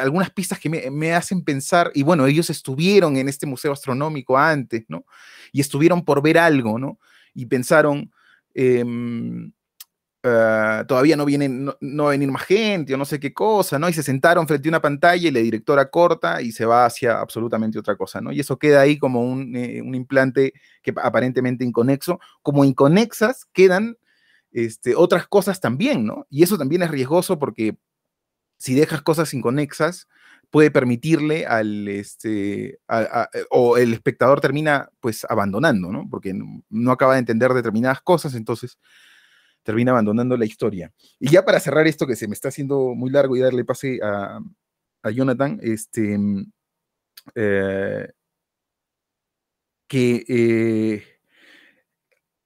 algunas pistas que me, hacen pensar, y bueno, ellos estuvieron en este museo astronómico antes, ¿no? Y estuvieron por ver algo, ¿no? Y pensaron, em, ah, todavía no, vienen, no, va a venir más gente o no sé qué cosa, ¿no? Y se sentaron frente a una pantalla y la directora corta y se va hacia absolutamente otra cosa, ¿no? Y eso queda ahí como un, eh, un implante que aparentemente inconexo, como inconexas quedan este, otras cosas también, ¿no? Y eso también es riesgoso porque si dejas cosas inconexas, puede permitirle al, este, o el espectador termina pues abandonando, ¿no? Porque no, acaba de entender determinadas cosas, entonces termina abandonando la historia. Y ya para cerrar esto que se me está haciendo muy largo y darle pase a, Jonathan, este, mm, eh, que eh,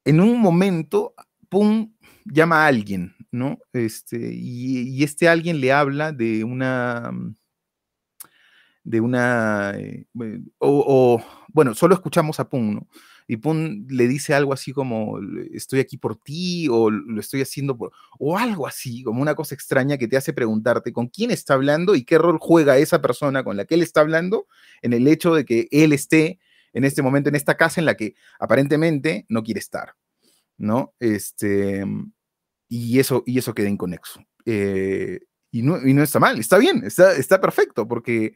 en un momento, pum, llama a alguien, ¿no? Este, y, este alguien le habla de una, mm, de una, eh, o, bueno, solo escuchamos a Pum, ¿no? Y Pum le dice algo así como, estoy aquí por ti, o lo estoy haciendo por, o algo así, como una cosa extraña que te hace preguntarte con quién está hablando y qué rol juega esa persona con la que él está hablando en el hecho de que él esté en este momento en esta casa en la que aparentemente no quiere estar, ¿no? Este, y eso, y eso queda inconexo. Eh, y, no, y, no, está mal, está bien, está, está perfecto, porque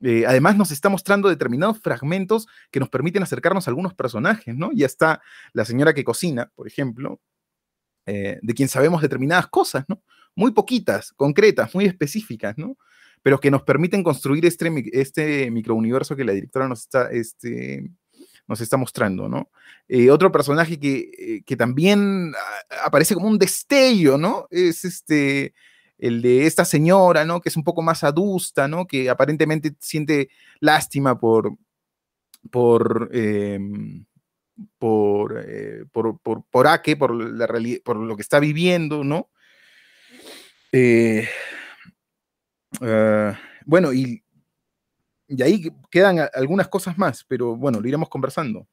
eh, además nos está mostrando determinados fragmentos que nos permiten acercarnos a algunos personajes, ¿no? Ya está la señora que cocina, por ejemplo, eh, de quien sabemos determinadas cosas, ¿no? Muy poquitas, concretas, muy específicas, ¿no? Pero que nos permiten construir este, este microuniverso que la directora nos está, este, nos está mostrando, ¿no? Eh, otro personaje que, eh, que, también aparece como un destello, ¿no? Es este, el de esta señora, ¿no? Que es un poco más adusta, ¿no? Que aparentemente siente lástima por, por, em, por, eh, por, por, por Ake, por, la por lo que está viviendo, ¿no? Ah, bueno, y, y ahí quedan algunas cosas más, pero bueno, lo iremos conversando.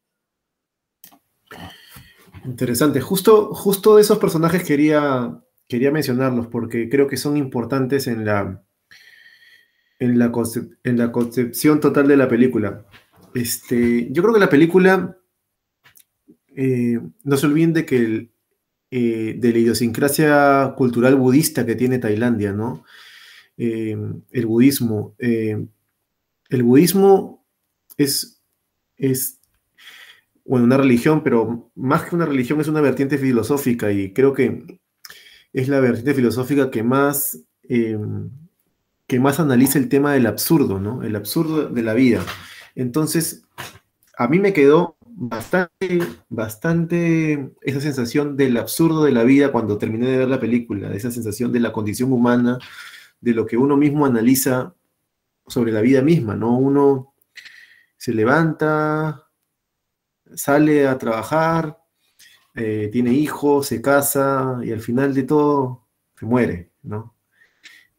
Interesante. Justo, justo de esos personajes quería, quería mencionarlos porque creo que son importantes en la, en la, en la concepción total de la película. Este, yo creo que la película, eh, no se olviden de que eh, de la idiosincrasia cultural budista que tiene Tailandia, ¿no? Eh, el budismo. El budismo es, es, una religión, pero más que una religión es una vertiente filosófica y creo que es la vertiente filosófica que más, que más analiza el tema del absurdo, ¿no? El absurdo de la vida. Entonces, a mí me quedó bastante, bastante esa sensación del absurdo de la vida cuando terminé de ver la película, esa sensación de la condición humana, de lo que uno mismo analiza sobre la vida misma, ¿no? Uno se levanta, sale a trabajar, eh, tiene hijos, se casa y al final de todo se muere, ¿no?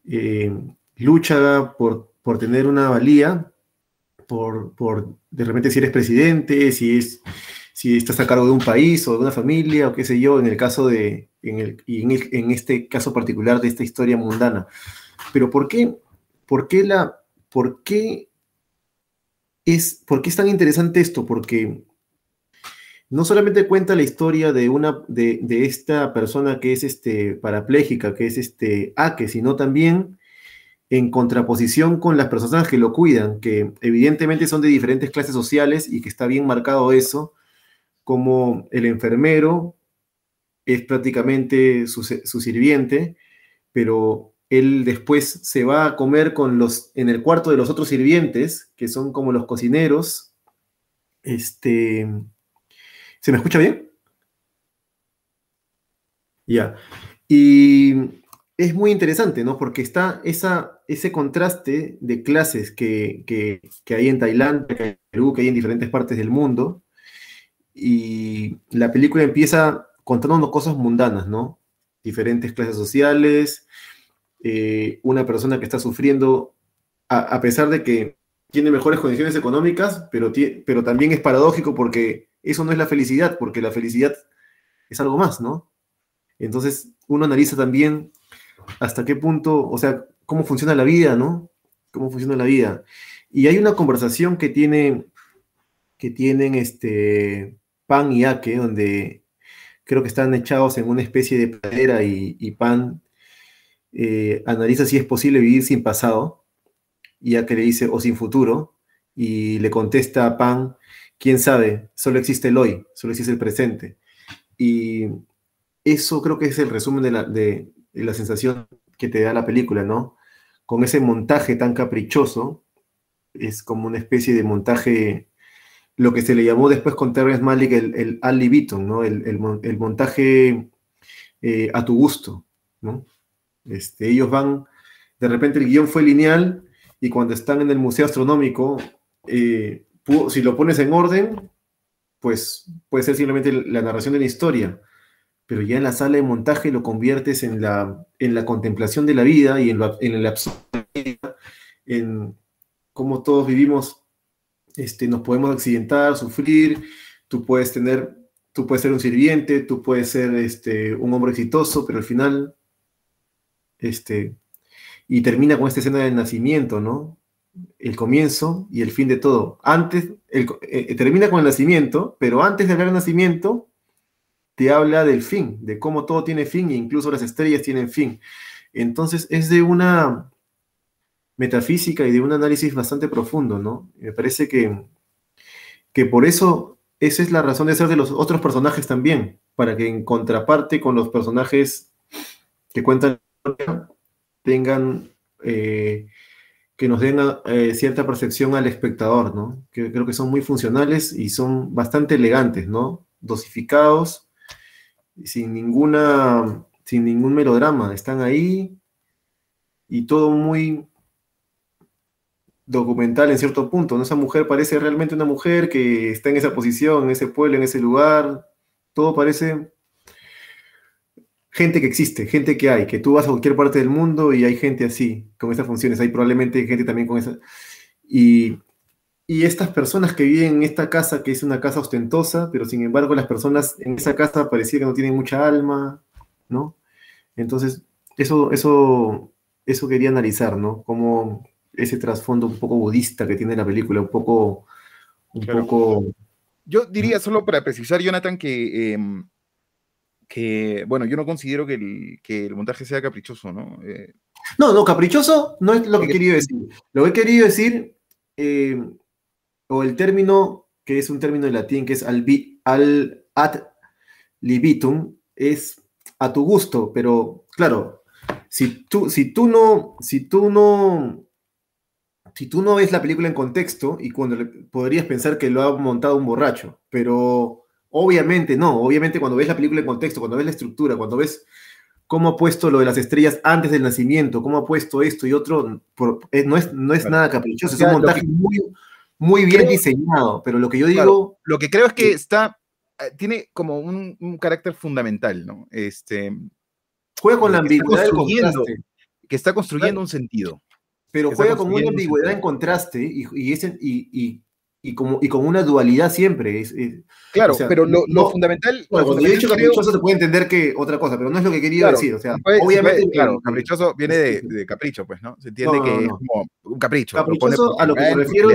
Eh, lucha por, por tener una valía, por, de repente si eres presidente, si, es, si estás a cargo de un país o de una familia o qué sé yo, en el caso de, en el, y en, este caso particular de esta historia mundana. Pero ¿por qué, por qué la, por qué es, por qué es tan interesante esto? Porque no solamente cuenta la historia de una de, esta persona que es este parapléjica, que es este Ake, sino también en contraposición con las personas que lo cuidan, que evidentemente son de diferentes clases sociales y que está bien marcado eso, como el enfermero es prácticamente su, sirviente, pero él después se va a comer con los, en el cuarto de los otros sirvientes, que son como los cocineros. Este, ¿Se me escucha bien? Ya. Y es muy interesante, ¿no? Porque está esa, ese contraste de clases que, hay en Tailandia, que hay en Perú, que hay en diferentes partes del mundo. Y la película empieza contándonos cosas mundanas, ¿no? Diferentes clases sociales, eh, una persona que está sufriendo, a, pesar de que tiene mejores condiciones económicas, pero, pero también es paradójico porque eso no es la felicidad, porque la felicidad es algo más, ¿no? Entonces uno analiza también hasta qué punto, o sea, cómo funciona la vida, ¿no? Cómo funciona la vida. Y hay una conversación que tiene, que tienen este Pan y Ake, donde creo que están echados en una especie de pradera y, Pan eh, analiza si es posible vivir sin pasado, y Ake le dice, o sin futuro, y le contesta a Pan, quién sabe, solo existe el hoy, solo existe el presente. Y eso creo que es el resumen de la, de, la sensación que te da la película, ¿no? Con ese montaje tan caprichoso, es como una especie de montaje, lo que se le llamó después con Terrence Malick el, el Beaton, ¿no? El, montaje eh, a tu gusto, ¿no? Este, ellos van, de repente el guion fue lineal y cuando están en el Museo Astronómico, eh, si lo pones en orden, pues puede ser simplemente la narración de la historia pero ya en la sala de montaje lo conviertes en la, en la contemplación de la vida y en, en el absurdo en cómo todos vivimos, este, nos podemos accidentar, sufrir, tú puedes tener, tú puedes ser un sirviente, tú puedes ser este, un hombre exitoso, pero al final, este, y termina con esta escena del nacimiento, ¿no? El comienzo y el fin de todo. Antes, el, eh, termina con el nacimiento, pero antes de hablar del nacimiento, te habla del fin, de cómo todo tiene fin e incluso las estrellas tienen fin. Entonces es de una metafísica y de un análisis bastante profundo, ¿no? Me parece que, que por eso esa es la razón de ser de los otros personajes también, para que en contraparte con los personajes que cuentan tengan eh, que nos den eh, cierta percepción al espectador, ¿no? Que creo que son muy funcionales y son bastante elegantes, ¿no? Dosificados sin ninguna, sin ningún melodrama. Están ahí y todo muy documental en cierto punto. ¿no? Esa mujer parece realmente una mujer que está en esa posición, en ese pueblo, en ese lugar. Todo parece gente que existe, gente que hay, que tú vas a cualquier parte del mundo y hay gente así, con estas funciones. Hay probablemente gente también con esa. Y, y estas personas que viven en esta casa, que es una casa ostentosa, pero sin embargo las personas en esa casa parecía que no tienen mucha alma, ¿no? Entonces, eso, eso, eso quería analizar, ¿no? Como ese trasfondo un poco budista que tiene la película, un poco... Un poco yo diría solo para precisar, Jonathan, que, em, que bueno, yo no considero que el, que el montaje sea caprichoso, ¿no? Eh, no, no, caprichoso no es lo que quería decir. Lo que he querido decir, em, o el término, que es un término en latín, que es al, al ad libitum, es a tu gusto, pero claro, si tú, si tú no, si tú no si tú no ves la película en contexto, y cuando podrías pensar que lo ha montado un borracho, pero obviamente no, obviamente cuando ves la película en contexto, cuando ves la estructura, cuando ves cómo ha puesto lo de las estrellas antes del nacimiento, cómo ha puesto esto y otro, eh, no es, no es nada caprichoso, es un montaje muy, muy bien diseñado, pero lo que yo digo... lo que creo es que está, eh, tiene como un, un carácter fundamental, ¿no? Este, Juega con la ambigüedad Que está construyendo un sentido pero juega con una ambigüedad en contraste y, y, y, como, y con una dualidad siempre. claro, pero lo, fundamental. cuando he dicho caprichoso se puede entender que otra cosa, pero no es lo que quería decir. O sea, obviamente. claro, caprichoso viene de, capricho, pues, ¿no? Se entiende que es como un capricho. Caprichoso a lo que me refiero.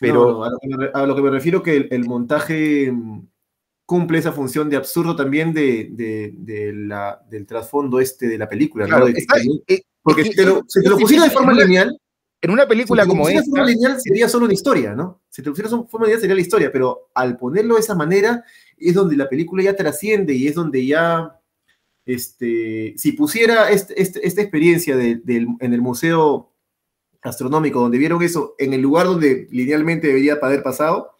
Pero, a, lo que me, refiero que el, montaje cumple esa función de absurdo también de, de, la, del trasfondo este de la película. ¿no? Porque si te lo, si te lo pusiera de forma lineal. En una película como esta. de forma lineal sería solo una historia, ¿no? Si te pusieras de forma lineal sería la historia, pero al ponerlo de esa manera es donde la película ya trasciende y es donde ya. Este, si pusiera este, este, esta experiencia de, en el Museo Astronómico, donde vieron eso, en el lugar donde linealmente debería haber pasado,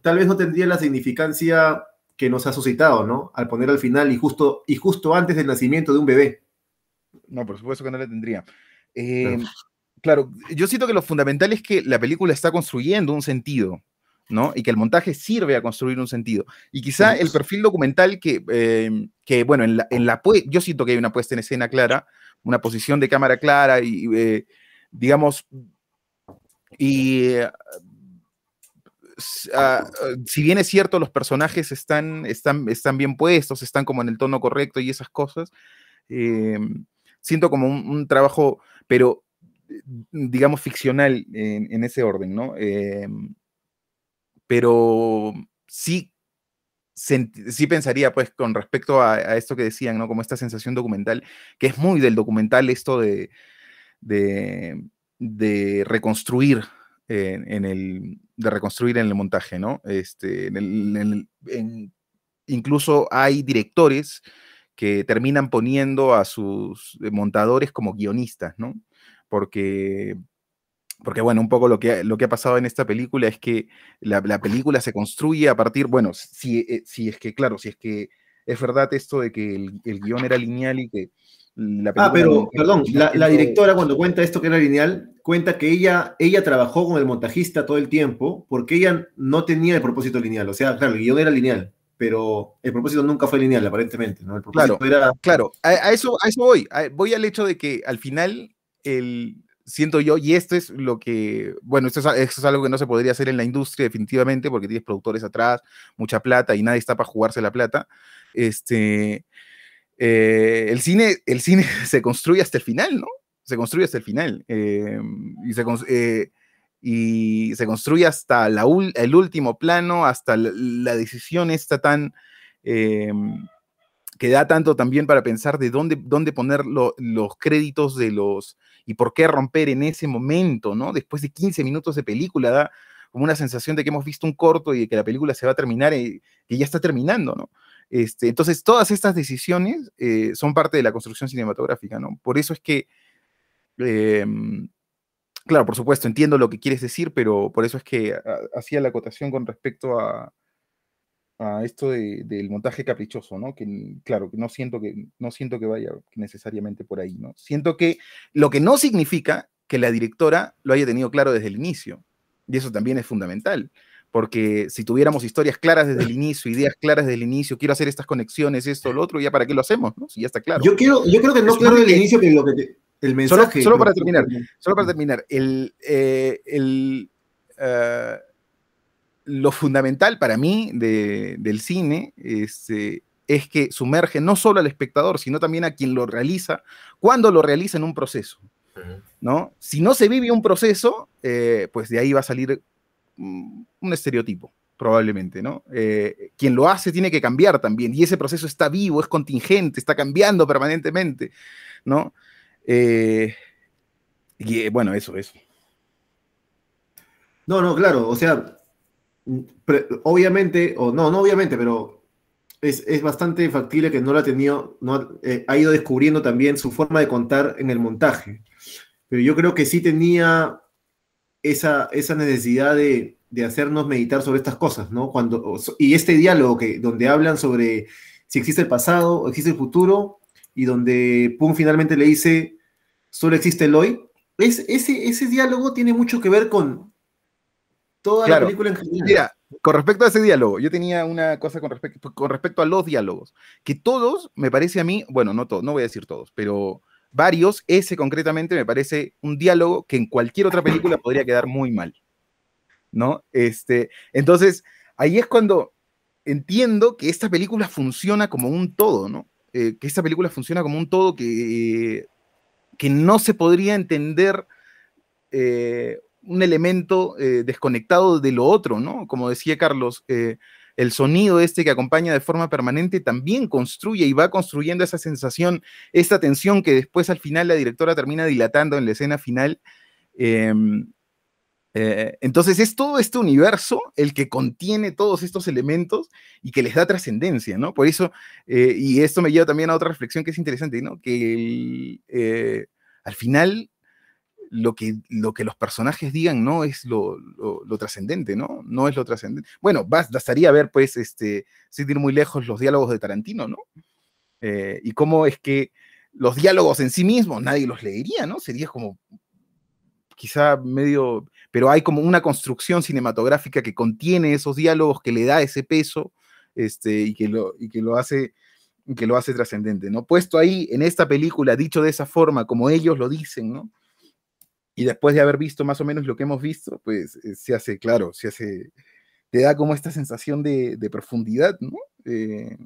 tal vez no tendría la significancia que nos ha suscitado, ¿no? Al poner al final y justo, y justo antes del nacimiento de un bebé. No, por supuesto que no la tendría. Claro. Yo siento que lo fundamental es que la película está construyendo un sentido, ¿no? Y que el montaje sirve a construir un sentido. Y quizá el perfil documental que, em, que bueno, en la, en la, yo siento que hay una puesta en escena clara, una posición de cámara clara y, eh, digamos, y ah, si bien es cierto, los personajes están, están, están bien puestos, están como en el tono correcto y esas cosas, eh, siento como un, trabajo, pero digamos ficcional en, ese orden, ¿no? Em, pero sí, sí pensaría, pues, con respecto a, esto que decían, ¿no? Como esta sensación documental, que es muy del documental esto de, de, reconstruir en, el, de reconstruir en el montaje, ¿no? Este, incluso hay directores que terminan poniendo a sus eh, montadores como guionistas, ¿no? Porque, porque bueno, un poco lo que, lo que ha pasado en esta película es que la, película se construye a partir, bueno, si, eh, si, es que, claro, si es que es verdad esto de que el, el guion era lineal y que la película... Ah, pero, perdón, la, directora cuando cuenta esto que era lineal, cuenta que ella, ella trabajó con el montajista todo el tiempo porque ella no tenía el propósito lineal, o sea, claro, el guion era lineal pero el propósito nunca fue lineal, aparentemente, ¿no? El propósito claro, era... claro, a, eso, a eso voy, voy al hecho de que al final, el, siento yo, y esto es lo que, bueno, esto es, algo que no se podría hacer en la industria definitivamente, porque tienes productores atrás, mucha plata y nadie está para jugarse la plata, este, eh, el, cine, el cine se construye hasta el final, ¿no? Se construye hasta el final. Eh, y se, eh, y se construye hasta la, el último plano, hasta la, decisión está tan... Que da tanto también para pensar de dónde, dónde poner los créditos de los... y por qué romper en ese momento, ¿no? Después de 15 minutos de película, da como una sensación de que hemos visto un corto y de que la película se va a terminar y que ya está terminando, ¿no? Este, entonces, todas estas decisiones eh, son parte de la construcción cinematográfica, ¿no? Por eso es que em, Claro, por supuesto, entiendo lo que quieres decir, pero por eso es que hacía la acotación con respecto a, a esto del montaje caprichoso, ¿no? Que claro, que no siento que no siento que vaya necesariamente por ahí, ¿no? Siento que lo que no significa que la directora lo haya tenido claro desde el inicio. Y eso también es fundamental, porque si tuviéramos historias claras desde el inicio, ideas claras desde el inicio, quiero hacer estas conexiones, esto, lo otro, ya para qué lo hacemos, ¿no? Si ya está claro. Yo quiero, yo creo que no claro desde el inicio, pero lo que el mensaje. Solo, para terminar, solo para terminar, el, eh, el eh, lo fundamental para mí del cine este, es que sumerge no solo al espectador, sino también a quien lo realiza, cuando lo realiza en un proceso. ¿no? Si no se vive un proceso, eh, pues de ahí va a salir mm, un estereotipo, probablemente, ¿no? Eh, quien lo hace tiene que cambiar también, y ese proceso está vivo, es contingente, está cambiando permanentemente, ¿no? Eh, y bueno, eso, eso. No, no, claro, o sea, obviamente, o no, no obviamente, pero es, bastante factible que no lo ha tenido, no, eh, ha ido descubriendo también su forma de contar en el montaje. Pero yo creo que sí tenía esa, esa necesidad de, hacernos meditar sobre estas cosas, ¿no? Cuando, y este diálogo que, donde hablan sobre si existe el pasado o existe el futuro, y donde Pum finalmente le dice, solo existe el hoy, es, ese, ese diálogo tiene mucho que ver con, toda la película en general. Mira, con respecto a ese diálogo, yo tenía una cosa con respecto, con respecto a los diálogos, que todos, me parece a mí, bueno, no todos, no voy a decir todos, pero varios, ese concretamente me parece un diálogo que en cualquier otra película podría quedar muy mal, ¿no? Este, entonces, ahí es cuando entiendo que esta película funciona como un todo, ¿no? Eh, que esta película funciona como un todo que, que no se podría entender eh, un elemento eh, desconectado de lo otro, ¿no? Como decía Carlos, eh, el sonido este que acompaña de forma permanente también construye y va construyendo esa sensación, esta tensión que después al final la directora termina dilatando en la escena final. Em, eh, entonces es todo este universo el que contiene todos estos elementos y que les da trascendencia, ¿no? Por eso, y esto me lleva también a otra reflexión que es interesante, ¿no? Que al final lo que, lo que los personajes digan no es lo, trascendente, ¿no? No es lo trascendente. Bueno, bastaría ver, pues, este, sin ir muy lejos, los diálogos de Tarantino, ¿no? Eh, y cómo es que los diálogos en sí mismos nadie los leería, ¿no? Sería como quizá medio, pero hay como una construcción cinematográfica que contiene esos diálogos, que le da ese peso, este, y que lo, y que lo hace que lo hace trascendente, ¿no? Puesto ahí en esta película, dicho de esa forma, como ellos lo dicen, ¿no? Y después de haber visto más o menos lo que hemos visto, pues eh, se hace, claro, se hace, te da como esta sensación de, profundidad, ¿no? Eh,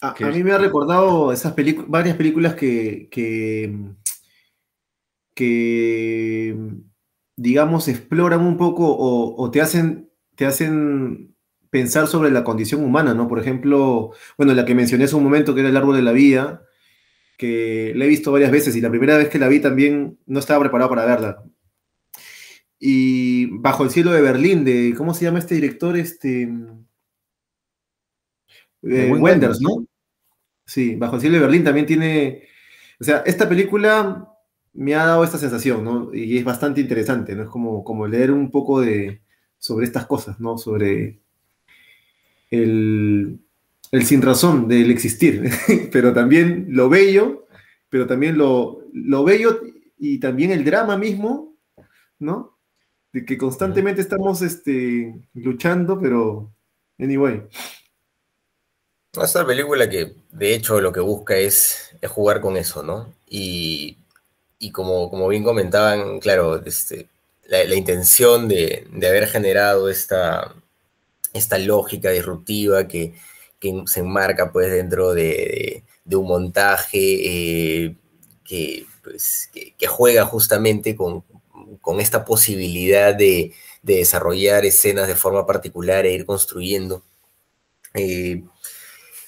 a, mí me ha recordado esas películas, varias películas que, que, digamos, exploran un poco o, o, te, hacen, te hacen pensar sobre la condición humana, ¿no? Por ejemplo, bueno, la que mencioné hace un momento, que era el árbol de la vida, que la he visto varias veces y la primera vez que la vi también no estaba preparado para verla. Y Bajo el cielo de Berlín, de, ¿cómo se llama este director? Este... Eh, Wenders, ¿no? Sí, Bajo el cielo de Berlín también tiene... O sea, esta película me ha dado esta sensación, ¿no? Y es bastante interesante, ¿no? Es como, como leer un poco de, sobre estas cosas, ¿no? Sobre el, el sin razón del existir, pero también lo bello, pero también lo, lo bello y también el drama mismo, ¿no? De que constantemente estamos este, luchando, pero anyway. Esta película que de hecho lo que busca es, jugar con eso, ¿no? Y, como, como, bien comentaban, claro, este, la, intención de, haber generado esta, esta lógica disruptiva que, que se enmarca pues dentro de, un montaje eh, pues, que, juega justamente con, esta posibilidad de, desarrollar escenas de forma particular e ir construyendo. Eh,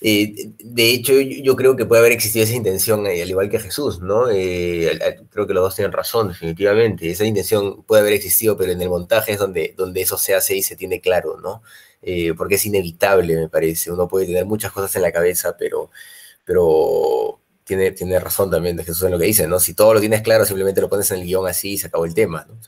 eh, de hecho, yo, creo que puede haber existido esa intención, al igual que Jesús, ¿no? creo que los dos tienen razón, definitivamente. Esa intención puede haber existido, pero en el montaje es donde, donde eso se hace y se tiene claro, ¿no? Eh, porque es inevitable, me parece. Uno puede tener muchas cosas en la cabeza, pero, pero tiene, tiene razón también Jesús en lo que dice, ¿no? Si todo lo tienes claro, simplemente lo pones en el guion así y se acabó el tema, ¿no?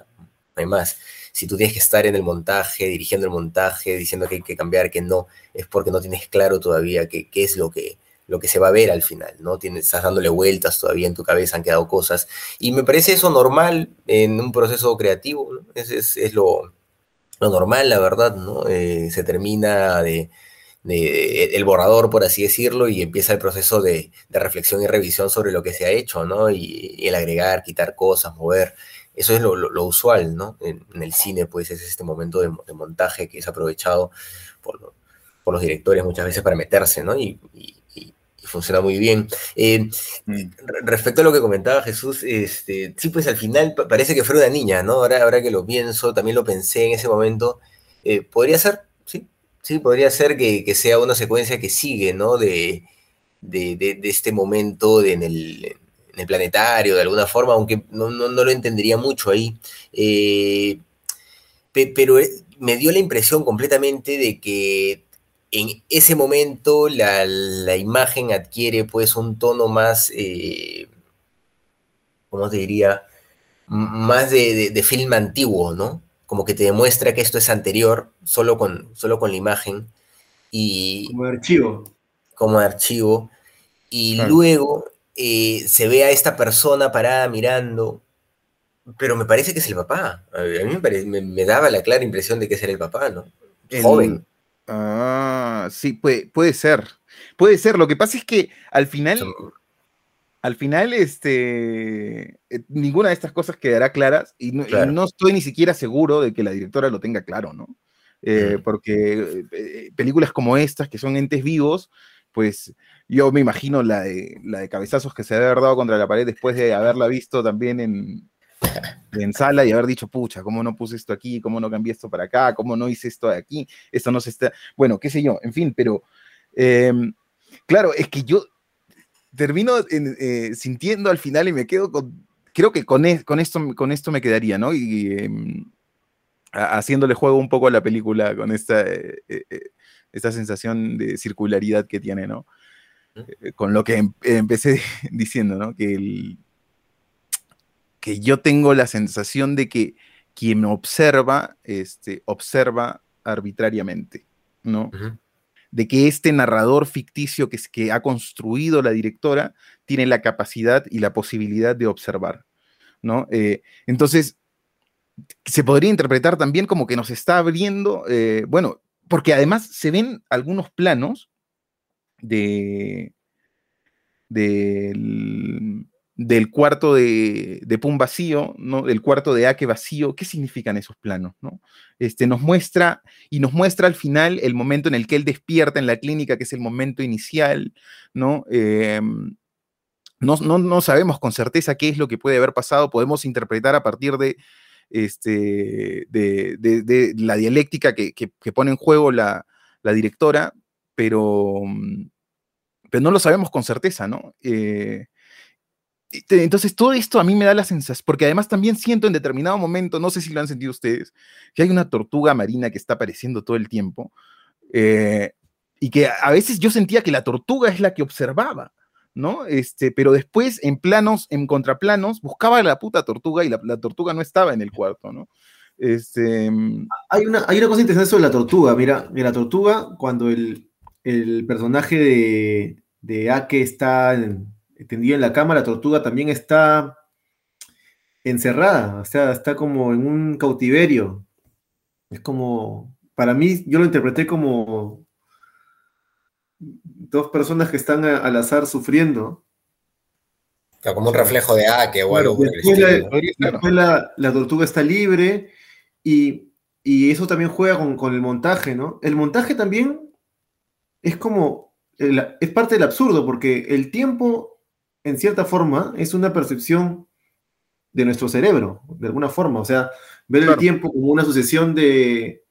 hay más. si tú tienes que estar en el montaje, dirigiendo el montaje, diciendo que hay que cambiar, que no, es porque no tienes claro todavía qué, es lo que, lo que se va a ver al final, ¿no? Tienes, estás dándole vueltas todavía en tu cabeza, han quedado cosas. Y me parece eso normal en un proceso creativo, ¿no? Es lo, lo, normal, la verdad, ¿no? Eh, se termina de, de, el borrador, por así decirlo, y empieza el proceso de, de reflexión y revisión sobre lo que se ha hecho, ¿no? Y, y el agregar, quitar cosas, mover. Eso es lo, lo, usual, ¿no? En, en, el cine, pues, es este momento de, de montaje que es aprovechado por, por, los directores muchas veces para meterse, ¿no? Y, y, funciona muy bien. Eh, mm. Respecto a lo que comentaba Jesús, este, sí, pues al final parece que fuera una niña, ¿no? Ahora, ahora que lo pienso, también lo pensé en ese momento, eh, podría ser, sí, sí, podría ser que, que, sea una secuencia que sigue, ¿no? De, de, de, de este momento en el, en, el, planetario, de alguna forma, aunque no, no, no lo entendería mucho ahí. Eh, pe, pero me dio la impresión completamente de que en ese momento la, la, imagen adquiere pues un tono más, eh, ¿cómo te diría? Más de, de, de, film antiguo, ¿no? Como que te demuestra que esto es anterior, solo con, solo con la imagen. Y, como archivo. Como archivo. Y claro. luego eh, se ve a esta persona parada mirando, pero me parece que es el papá. A mí me, me, me daba la clara impresión de que era el papá, ¿no? El... Joven. Ah, sí, puede, puede ser. Puede ser. Lo que pasa es que al final, al final, este, eh, ninguna de estas cosas quedará claras y no, claro. y no, estoy ni siquiera seguro de que la directora lo tenga claro, ¿no? Eh. Porque eh, películas como estas, que son entes vivos, pues yo me imagino la de, la de cabezazos que se debe haber dado contra la pared después de haberla visto también en, en sala y haber dicho, pucha, ¿cómo no puse esto aquí? ¿Cómo no cambié esto para acá? ¿Cómo no hice esto de aquí? Esto no se está, bueno, qué sé yo, en fin, pero eh, claro, es que yo termino en, eh, sintiendo al final y me quedo con, creo que con, es, con, esto, con esto me quedaría, ¿no? Y eh, haciéndole juego un poco a la película con esta, eh, esta sensación de circularidad que tiene, ¿no? Con lo que em empecé diciendo, ¿no? Que el, que yo tengo la sensación de que quien observa, este, observa arbitrariamente, ¿no? Uh -huh. De que este narrador ficticio que, que ha construido la directora tiene la capacidad y la posibilidad de observar, ¿no? Eh, entonces, se podría interpretar también como que nos está abriendo, eh, bueno, porque además se ven algunos planos de, del, del cuarto de, de, Pum vacío, ¿no? del cuarto de Ake vacío, ¿qué significan esos planos? ¿no? Este, nos muestra, y nos muestra al final el momento en el que él despierta en la clínica, que es el momento inicial, ¿no? Eh, no, no, no, sabemos con certeza qué es lo que puede haber pasado, podemos interpretar a partir de, este, de, la dialéctica que, que, que, pone en juego la, la directora, pero, pero, no lo sabemos con certeza, ¿no? Eh, entonces, todo esto a mí me da la sensación, porque además también siento en determinado momento, no sé si lo han sentido ustedes, que hay una tortuga marina que está apareciendo todo el tiempo, eh, y que a veces yo sentía que la tortuga es la que observaba, ¿no? Este, pero después, en planos, en contraplanos, buscaba a la puta tortuga y la, la tortuga no estaba en el cuarto, ¿no? Este... Hay, una, hay una cosa interesante sobre la tortuga, mira, la tortuga, cuando el, el personaje de, de Ake está en, tendido en la cama, la tortuga también está encerrada, o sea, está como en un cautiverio. Es como, para mí, yo lo interpreté como dos personas que están a, al azar sufriendo. como un reflejo de o algo. Bueno, después, la, después la, la, tortuga está libre y, y eso también juega con, con, el montaje, ¿no? El montaje también es como, es parte del absurdo, porque el tiempo en cierta forma, es una percepción de nuestro cerebro, de alguna forma. O sea, ver claro. el tiempo como una sucesión de,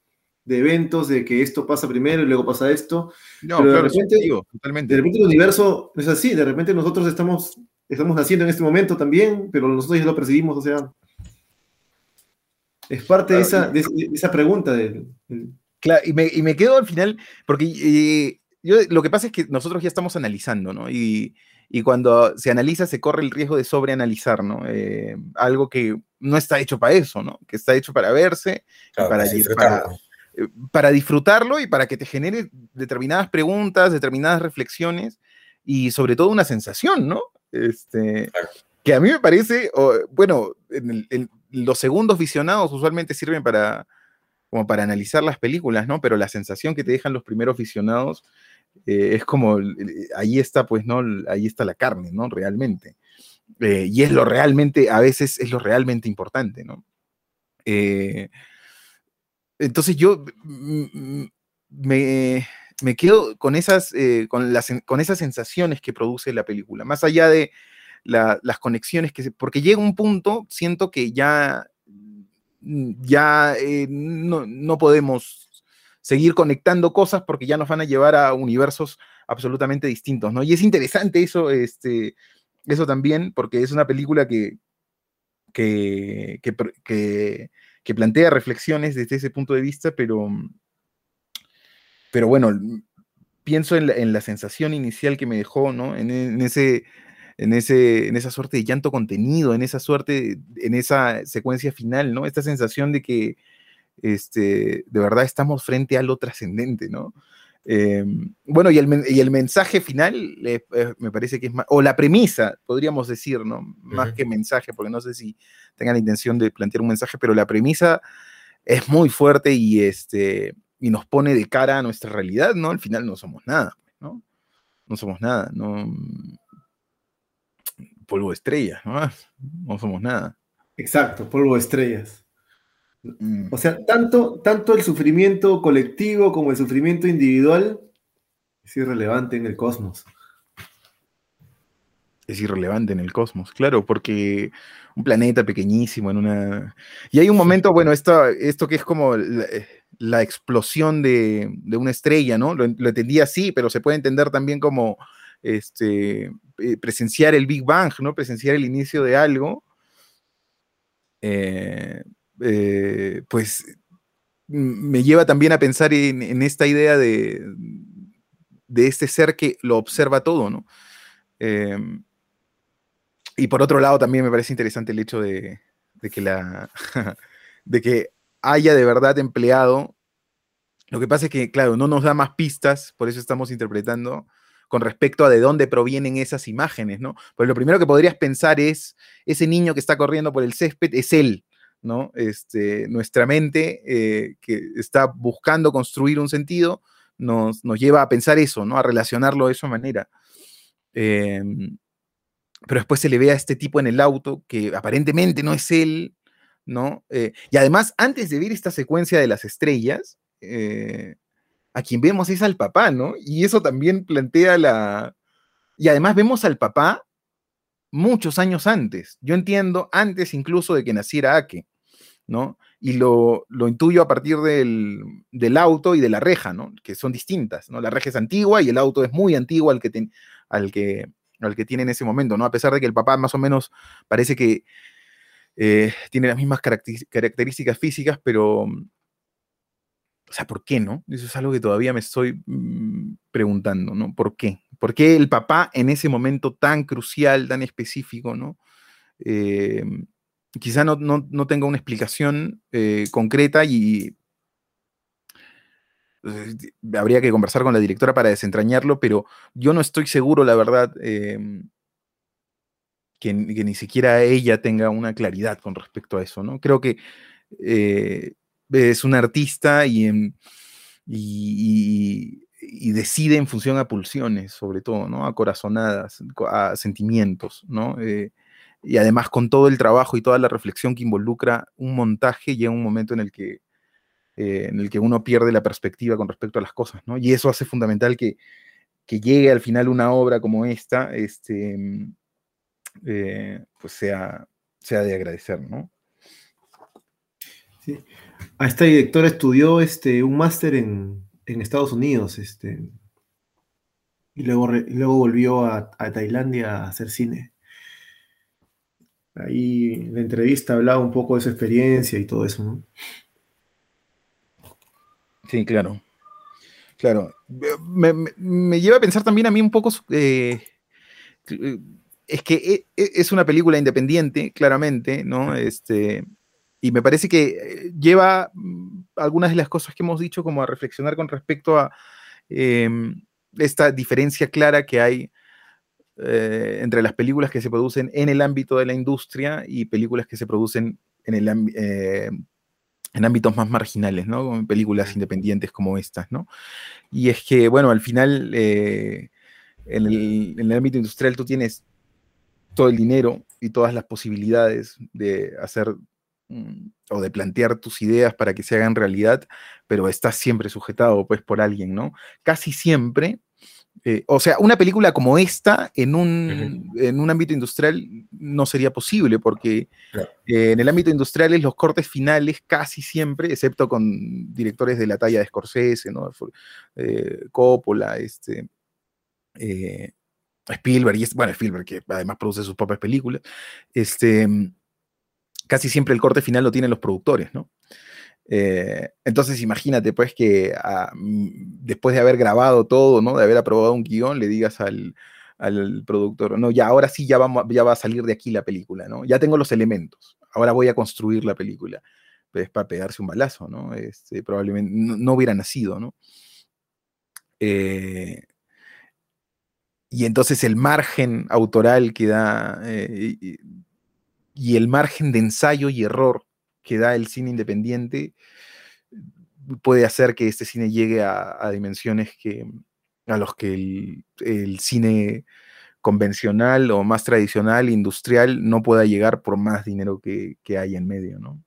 de, eventos, de que esto pasa primero y luego pasa esto. No, Pero claro, de, repente, digo, totalmente. de repente el universo es así, de repente nosotros estamos, estamos naciendo en este momento también, pero nosotros ya lo percibimos, o sea, es parte claro. de, esa, de, de, esa pregunta. De, claro, y me, y me, quedo al final, porque eh, yo, lo que pasa es que nosotros ya estamos analizando, ¿no? Y, y cuando se analiza se corre el riesgo de sobreanalizar, ¿no? Eh, algo que no está hecho para eso, ¿no? Que está hecho para verse, para, disfrutarlo. Eh, para, disfrutarlo y para que te genere determinadas preguntas, determinadas reflexiones y sobre todo una sensación, ¿no? Este, Que a mí me parece, bueno, los segundos visionados usualmente sirven para, como para analizar las películas, ¿no? Pero la sensación que te dejan los primeros visionados eh, es como, ahí está, pues, ¿no? Ahí está la carne, ¿no? Realmente. Eh, y es lo realmente, a veces es lo realmente importante, ¿no? Eh, entonces yo me, quedo con esas, con, las, con esas sensaciones que produce la película, más allá de las conexiones que porque llega un punto, siento que ya, ya no, no podemos seguir conectando cosas porque ya nos van a llevar a universos absolutamente distintos, ¿no? Y es interesante eso, este, eso también, porque es una película que, que, que, plantea reflexiones desde ese punto de vista, pero, pero bueno, pienso en la, sensación inicial que me dejó, ¿no? En, ese, en, ese, en esa suerte de llanto contenido, en esa suerte, en esa secuencia final, ¿no? Esta sensación de que este, de verdad estamos frente a lo trascendente, ¿no? Em, bueno, y el, y el, mensaje final eh, me parece que es más, o la premisa, podríamos decir, ¿no? Más que mensaje, porque no sé si tengan la intención de plantear un mensaje, pero la premisa es muy fuerte y, este, y nos pone de cara a nuestra realidad, ¿no? Al final no somos nada, ¿no? No somos nada, no. Polvo de estrellas, ¿no? No somos nada. Exacto, polvo de estrellas. Mm. O sea, tanto, tanto el sufrimiento colectivo como el sufrimiento individual es irrelevante en el cosmos. Es irrelevante en el cosmos, claro, porque un planeta pequeñísimo en una... Y hay un momento, bueno, esto, esto que es como la, explosión de, una estrella, ¿no? Lo, entendí así, pero se puede entender también como este, eh, presenciar el Big Bang, ¿no? Presenciar el inicio de algo. Eh, eh, pues me lleva también a pensar en, esta idea de, de, este ser que lo observa todo, ¿no? Em, y por otro lado, también me parece interesante el hecho de, que, la, de que haya de verdad empleado. Lo que pasa es que, claro, no nos da más pistas, por eso estamos interpretando con respecto a de dónde provienen esas imágenes, ¿no? Pues lo primero que podrías pensar es, ese niño que está corriendo por el césped es él, ¿no? Este, nuestra mente eh, que está buscando construir un sentido nos, lleva a pensar eso, ¿no? A relacionarlo de esa manera. Em, pero después se le ve a este tipo en el auto que aparentemente no es él, ¿no? Eh, y además, antes de ver esta secuencia de las estrellas, eh, a quien vemos es al papá, ¿no? Y eso también plantea la... Y además vemos al papá muchos años antes. Yo entiendo antes incluso de que naciera Ake. ¿No? Y lo, intuyo a partir del, auto y de la reja, ¿no? Que son distintas, ¿no? La reja es antigua y el auto es muy antiguo al que, al que, al que tiene en ese momento, ¿no? A pesar de que el papá más o menos parece que eh, tiene las mismas características físicas, pero, o sea, ¿por qué, no? Eso es algo que todavía me estoy mm, preguntando, ¿no? ¿Por qué? ¿Por qué el papá en ese momento tan crucial, tan específico, ¿no? Eh, quizá no, tenga una explicación eh, concreta y eh, habría que conversar con la directora para desentrañarlo, pero yo no estoy seguro, la verdad, em, que, ni siquiera ella tenga una claridad con respecto a eso, ¿no? Creo que eh, es un artista y, y, decide en función a pulsiones, sobre todo, ¿no? A corazonadas, a sentimientos, ¿no? Y además con todo el trabajo y toda la reflexión que involucra un montaje, llega un momento en el que, eh, en el que uno pierde la perspectiva con respecto a las cosas, ¿no? Y eso hace fundamental que, llegue al final una obra como esta, este, eh, pues sea, sea de agradecer, ¿no? Sí. A esta directora estudió este, un máster en, Estados Unidos, este, y luego, luego volvió a, a Tailandia a hacer cine. Ahí en la entrevista hablaba un poco de su experiencia y todo eso, ¿no? Sí, claro. Claro. Me, lleva a pensar también a mí un poco eh, es que e, e, es una película independiente, claramente, ¿no? Este, y me parece que eh, lleva mm, algunas de las cosas que hemos dicho como a reflexionar con respecto a em, esta diferencia clara que hay eh, entre las películas que se producen en el ámbito de la industria y películas que se producen en, el, eh, en ámbitos más marginales, ¿no? Como películas independientes como estas, ¿no? Y es que, bueno, al final, en, el, en el ámbito industrial tú tienes todo el dinero y todas las posibilidades de hacer Mm, o de plantear tus ideas para que se hagan realidad, pero estás siempre sujetado pues por alguien, ¿no? Casi siempre, eh, o sea, una película como esta en un, en un ámbito industrial no sería posible, porque eh, en el ámbito industrial los cortes finales casi siempre, excepto con directores de la talla de Scorsese, ¿no? Eh, Coppola, este, Spielberg, y bueno, Spielberg que además produce sus propias películas, este casi siempre el corte final lo tienen los productores, ¿no? Eh, entonces imagínate pues que ah, mm, después de haber grabado todo, ¿no? De haber aprobado un guion, le digas al, productor, no, ya ahora sí ya, vamos, ya va a salir de aquí la película, ¿no? Ya tengo los elementos, ahora voy a construir la película. Pues para pegarse un balazo, ¿no? Este, probablemente no, hubiera nacido, ¿no? Eh, y entonces el margen autoral que da eh, y el margen de ensayo y error que da el cine independiente puede hacer que este cine llegue a, dimensiones que, a los que el, cine convencional o más tradicional, industrial, no pueda llegar por más dinero que, hay en medio, ¿no?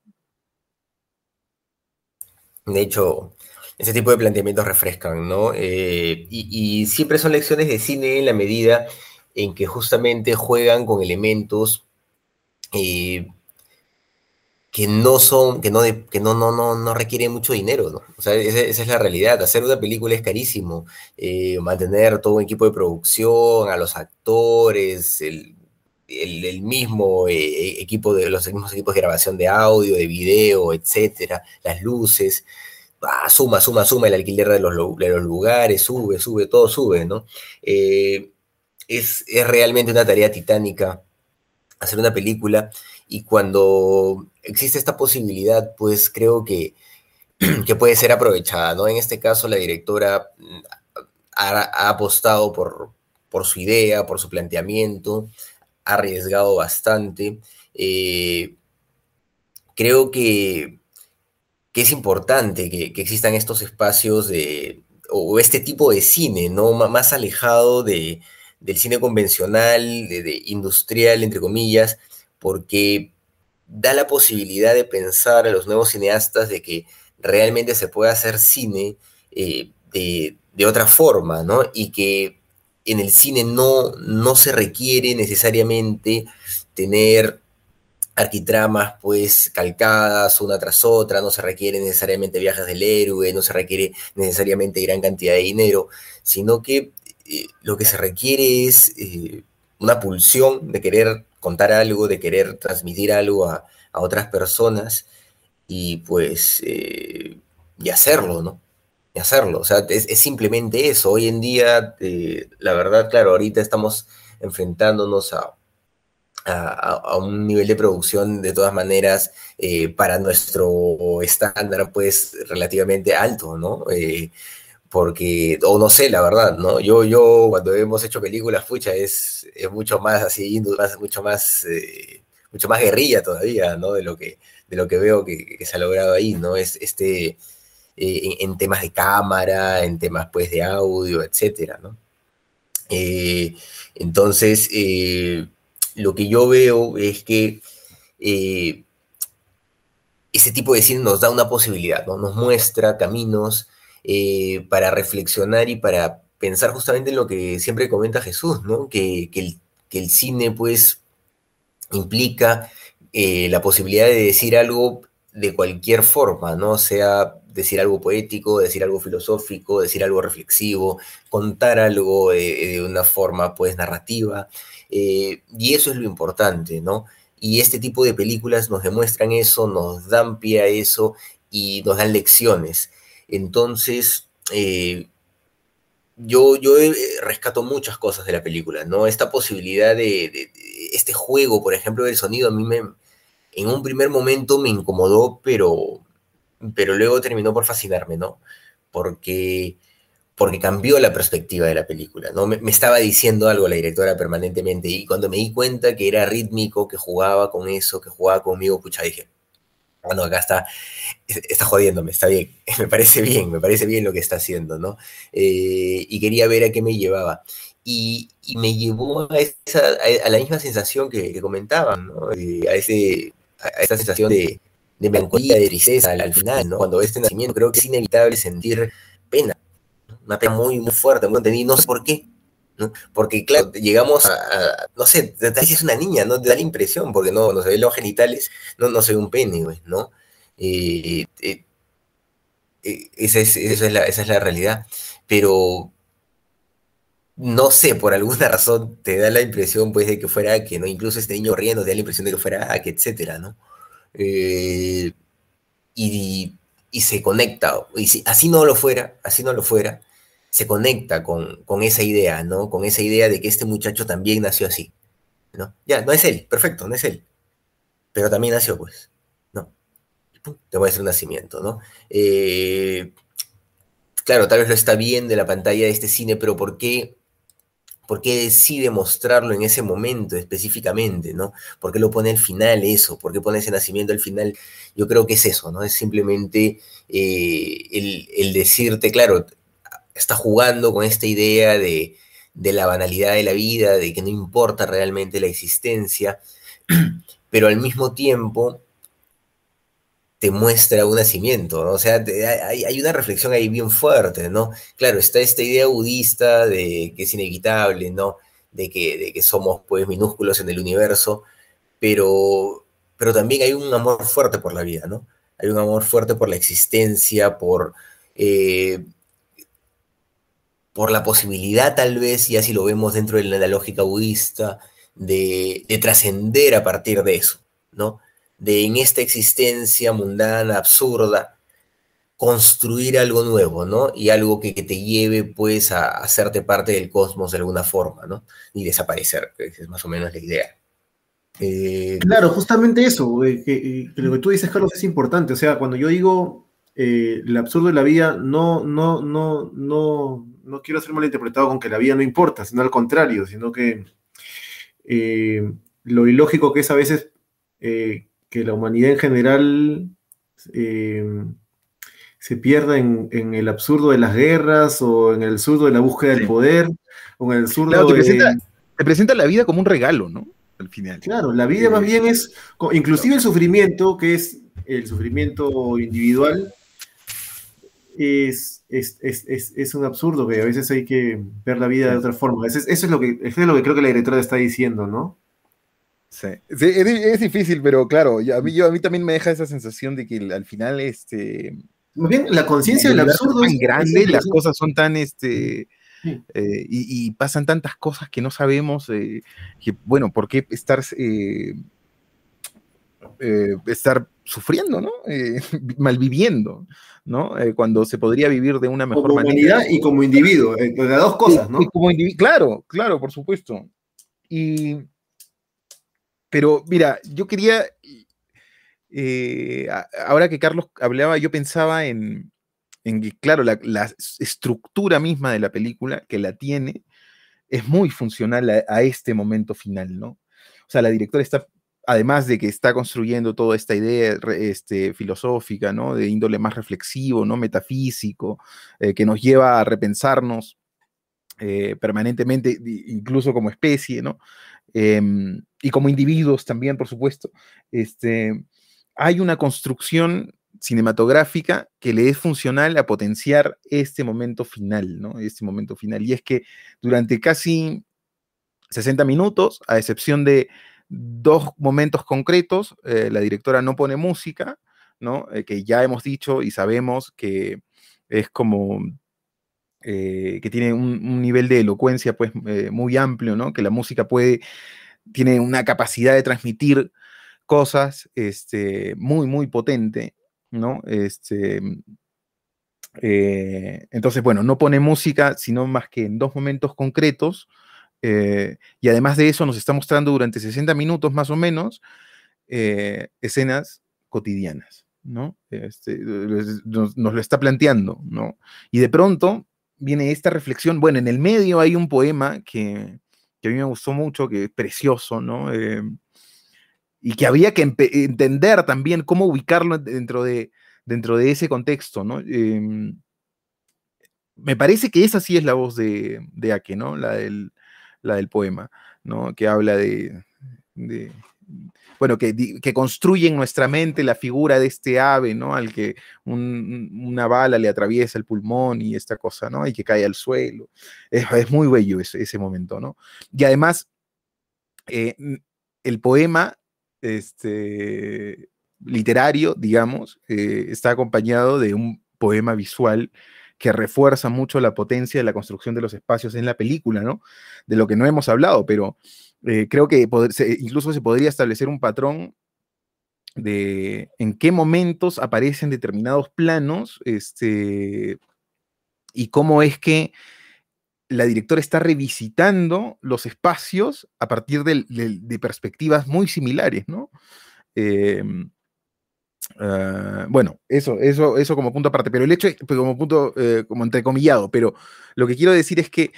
De hecho, ese tipo de planteamientos refrescan, ¿no? Eh, y, y, siempre son lecciones de cine en la medida en que justamente juegan con elementos eh, que no son, que no, que no, no, no, no requieren mucho dinero, ¿no? O sea, esa, es la realidad. Hacer una película es carísimo. Eh, mantener todo un equipo de producción, a los actores, el, mismo eh, equipo de los mismos equipos de grabación de audio, de video, etcétera, las luces. suma, suma, suma el alquiler de los, lugares, sube, sube, todo sube, ¿no? es, es realmente una tarea titánica hacer una película y cuando existe esta posibilidad, pues creo que, que puede ser aprovechada, ¿no? En este caso, la directora mm, ha, apostado por, por, su idea, por su planteamiento, ha arriesgado bastante. Eh, creo que, que, es importante que, existan estos espacios de, o este tipo de cine, ¿no? más alejado de, del cine convencional, de, industrial, entre comillas, porque da la posibilidad de pensar a los nuevos cineastas de que realmente se puede hacer cine eh, de, otra forma, ¿no? Y que en el cine no, no se requiere necesariamente tener arquitramas pues calcadas una tras otra, no se requiere necesariamente viajes del héroe, no se requiere necesariamente gran cantidad de dinero, sino que eh, lo que se requiere es eh, una pulsión de querer contar algo, de querer transmitir algo a, otras personas y pues eh, y hacerlo, ¿no? Y hacerlo, o sea, es, simplemente eso. Hoy en día, la verdad, claro, ahorita estamos enfrentándonos a, a, un nivel de producción de todas maneras para nuestro estándar pues relativamente alto, ¿no? Porque, o no sé, la verdad, ¿no? Yo, yo cuando hemos hecho películas, fucha, es, es mucho más así, mucho más, eh, mucho más guerrilla todavía, ¿no? De lo que, de lo que veo que, se ha logrado ahí, ¿no? Es este, eh, en, temas de cámara, en temas, pues, de audio, etcétera, ¿no? Eh, entonces, lo que yo veo es que ese tipo de cine nos da una posibilidad, ¿no? Nos muestra caminos, eh, para reflexionar y para pensar justamente en lo que siempre comenta Jesús, ¿no? Que, el, cine pues implica eh, la posibilidad de decir algo de cualquier forma, ¿no? Sea decir algo poético, decir algo filosófico, decir algo reflexivo, contar algo de, una forma pues narrativa. Eh, y eso es lo importante, ¿no? Y este tipo de películas nos demuestran eso, nos dan pie a eso y nos dan lecciones. Entonces, eh, yo, yo eh, rescato muchas cosas de la película, ¿no? Esta posibilidad de, de, este juego, por ejemplo, del sonido, a mí me, en un primer momento me incomodó, pero, pero luego terminó por fascinarme, ¿no? Porque, porque cambió la perspectiva de la película, ¿no? Me, me, estaba diciendo algo la directora permanentemente y cuando me di cuenta que era rítmico, que jugaba con eso, que jugaba conmigo, pucha, dije, bueno, acá está, está jodiéndome, está bien, me parece bien, me parece bien lo que está haciendo, ¿no? Eh, y quería ver a qué me llevaba. Y, y me llevó a, esa, a, la misma sensación que, que comentaban, ¿no? Eh, a, ese, a esa sensación de, de melancolía, de tristeza al, al, final, ¿no? Cuando este nacimiento creo que es inevitable sentir pena, una pena muy, muy fuerte, muy contenida, no sé por qué, Porque, claro, llegamos a, no sé, es una niña, ¿no? Te da la impresión, porque no, no se ven los genitales, no, no se ve un pene, güey, ¿no? Eh, eh, eh, esa, es, esa, es la, esa es la realidad. Pero no sé, por alguna razón te da la impresión, pues, de que fuera que, ¿no? Incluso este niño riendo te da la impresión de que fuera que, etcétera, ¿no? y, y se conecta, y si así no lo fuera, así no lo fuera, se conecta con, con, esa idea, ¿no? Con esa idea de que este muchacho también nació así, ¿no? Ya, no es él, perfecto, no es él, pero también nació, pues, ¿no? Te muestra un nacimiento, ¿no? Eh, claro, tal vez lo está bien de la pantalla de este cine, pero ¿por qué, ¿por qué decide mostrarlo en ese momento específicamente, ¿no? ¿Por qué lo pone al final eso? ¿Por qué pone ese nacimiento al final? Yo creo que es eso, ¿no? Es simplemente eh, el, el decirte, claro, está jugando con esta idea de, de, la banalidad de la vida, de que no importa realmente la existencia, pero al mismo tiempo te muestra un nacimiento, ¿no? O sea, hay, hay, una reflexión ahí bien fuerte, ¿no? Claro, está esta idea budista de que es inevitable, ¿no? De que, de que somos, pues, minúsculos en el universo, pero, pero también hay un amor fuerte por la vida, ¿no? Hay un amor fuerte por la existencia, por... Eh, por la posibilidad tal vez, y así lo vemos dentro de la lógica budista, de, de trascender a partir de eso, ¿no? De en esta existencia mundana, absurda, construir algo nuevo, ¿no? Y algo que, te lleve, pues, a, hacerte parte del cosmos de alguna forma, ¿no? Y desaparecer, que es más o menos la idea. Eh, claro, justamente eso, que lo que tú dices, Carlos, es importante. O sea, cuando yo digo eh, el absurdo de la vida, no, no, no, no, no quiero ser malinterpretado con que la vida no importa, sino al contrario, sino que eh, lo ilógico que es a veces eh, que la humanidad en general eh, se pierda en, en, el absurdo de las guerras o en el absurdo de la búsqueda sí. del poder o en el absurdo claro, te, de... presenta, te presenta la vida como un regalo, ¿no? Al final. Claro, la vida más bien es, inclusive el sufrimiento, que es el sufrimiento individual, es, es, es, es, un absurdo que a veces hay que ver la vida de otra forma. Eso es, eso es, lo, que, eso es lo que creo que la directora está diciendo, ¿no? Sí, sí es, es, difícil, pero claro, yo, a, mí, yo, a mí también me deja esa sensación de que al final, este... Más bien, la conciencia del absurdo es tan grande, las cosas son tan, este... Sí. Eh, y, y, pasan tantas cosas que no sabemos, eh, que, bueno, ¿por qué estar, eh, estar sufriendo, ¿no? malviviendo, ¿no? cuando se podría vivir de una mejor como manera. y como individuo, de las dos cosas, ¿no? Y como claro, claro, por supuesto. Y, pero mira, yo quería, ahora que Carlos hablaba, yo pensaba en, en que, claro, la, la, estructura misma de la película, que la tiene, es muy funcional a, a, este momento final, ¿no? O sea, la directora está, además de que está construyendo toda esta idea este, filosófica, ¿no? De índole más reflexivo, ¿no? Metafísico, eh, que nos lleva a repensarnos eh, permanentemente, incluso como especie, ¿no? Eh, y como individuos también, por supuesto. Este, hay una construcción cinematográfica que le es funcional a potenciar este momento final, ¿no? Este momento final. Y es que durante casi 60 minutos, a excepción de dos momentos concretos, eh, la directora no pone música, ¿no? Eh, que ya hemos dicho y sabemos que es como eh, que tiene un, un, nivel de elocuencia pues muy amplio, ¿no? Que la música puede, tiene una capacidad de transmitir cosas este, muy, muy potente, ¿no? Este, entonces, bueno, no pone música, sino más que en dos momentos concretos. Eh, y además de eso, nos está mostrando durante 60 minutos más o menos eh, escenas cotidianas, ¿no? Este, nos, lo está planteando, ¿no? Y de pronto viene esta reflexión. Bueno, en el medio hay un poema que, que a mí me gustó mucho, que es precioso, ¿no? Eh, y que había que entender también cómo ubicarlo dentro de, dentro de ese contexto, ¿no? Eh, me parece que esa sí es la voz de, de Ake, ¿no? La del, del poema, ¿no? Que habla de, bueno, que, construye en nuestra mente la figura de este ave, ¿no? Al que un- una bala le atraviesa el pulmón y esta cosa, ¿no? Y que cae al suelo. Es, muy bello ese, momento, ¿no? Y además, eh, el poema este, literario, digamos, eh, está acompañado de un poema visual que refuerza mucho la potencia de la construcción de los espacios en la película, ¿no? De lo que no hemos hablado, pero eh, creo que incluso se podría establecer un patrón de en qué momentos aparecen determinados planos, este, y cómo es que la directora está revisitando los espacios a partir de perspectivas muy similares, ¿no? Em, ah, bueno, eso, eso, eso como punto aparte, pero el hecho es, pues, como punto, eh, como entrecomillado, pero lo que quiero decir es que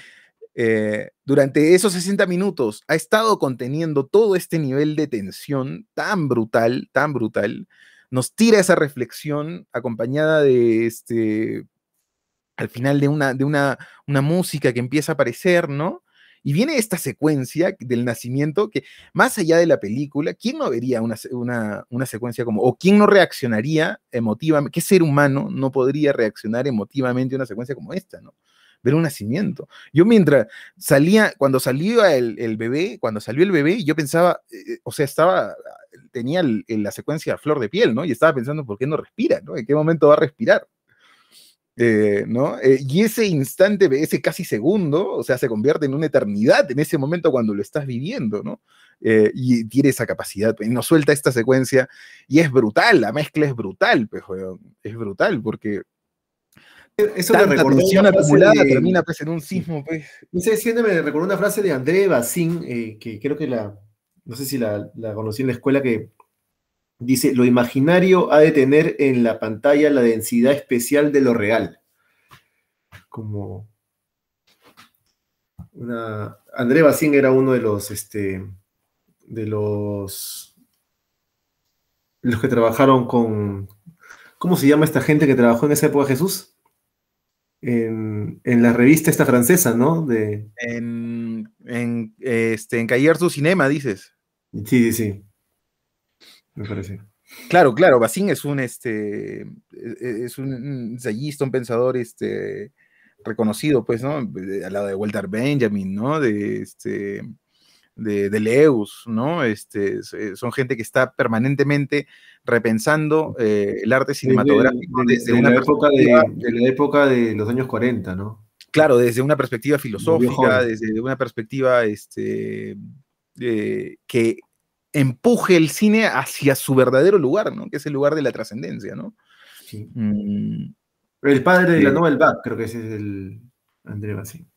eh, durante esos 60 minutos ha estado conteniendo todo este nivel de tensión tan brutal, tan brutal, nos tira esa reflexión acompañada de este, al final de una, de una, una música que empieza a aparecer, ¿no? Y viene esta secuencia del nacimiento que, más allá de la película, ¿quién no vería una, una, una secuencia como, o quién no reaccionaría emotivamente, qué ser humano no podría reaccionar emotivamente a una secuencia como esta, ¿no? Ver un nacimiento. Yo mientras salía, cuando salió el, el bebé, cuando salió el bebé, yo pensaba, eh, o sea, estaba, tenía la secuencia flor de piel, ¿no? Y estaba pensando, ¿por qué no respira, ¿no? ¿En qué momento va a respirar? Eh, ¿no? Eh, y ese instante, ese casi segundo, o sea, se convierte en una eternidad en ese momento cuando lo estás viviendo, ¿no? Eh, y tiene esa capacidad, pues, y nos suelta esta secuencia, y es brutal, la mezcla es brutal, pues, es brutal, porque Eso me tanta recordó tensión una frase acumulada de- termina pues, en un sismo, pues. No sé, siempre me recordó una frase de André eh, que creo que la, no sé si la, la conocí en la escuela, que dice, lo imaginario ha de tener en la pantalla la densidad especial de lo real. Como una... André Bazin era uno de los, este, de los, los que trabajaron con, ¿cómo se llama esta gente que trabajó en esa época, Jesús? En, en la revista esta francesa, ¿no? De, En, en, este, en Cayer su Cinema, dices. Sí, sí, sí. Me parece. Claro, claro, Bassin es un, este, e- e- es un ensayista, un pensador, este, reconocido, pues, ¿no? Al lado de Walter Benjamin, ¿no? De, este, de, de Leus, ¿no? Este, eh, son gente que está permanentemente repensando eh, el arte cinematográfico De- de- desde de una la época de, la época de los años 40, ¿no? claro, desde una perspectiva filosófica, desde una perspectiva, este, eh, que empuje el cine hacia su verdadero lugar, ¿no? Que es el lugar de la trascendencia, ¿no? Sí. Mm, El padre de la. Nouvelle Vague, creo que ese es el André Bazin.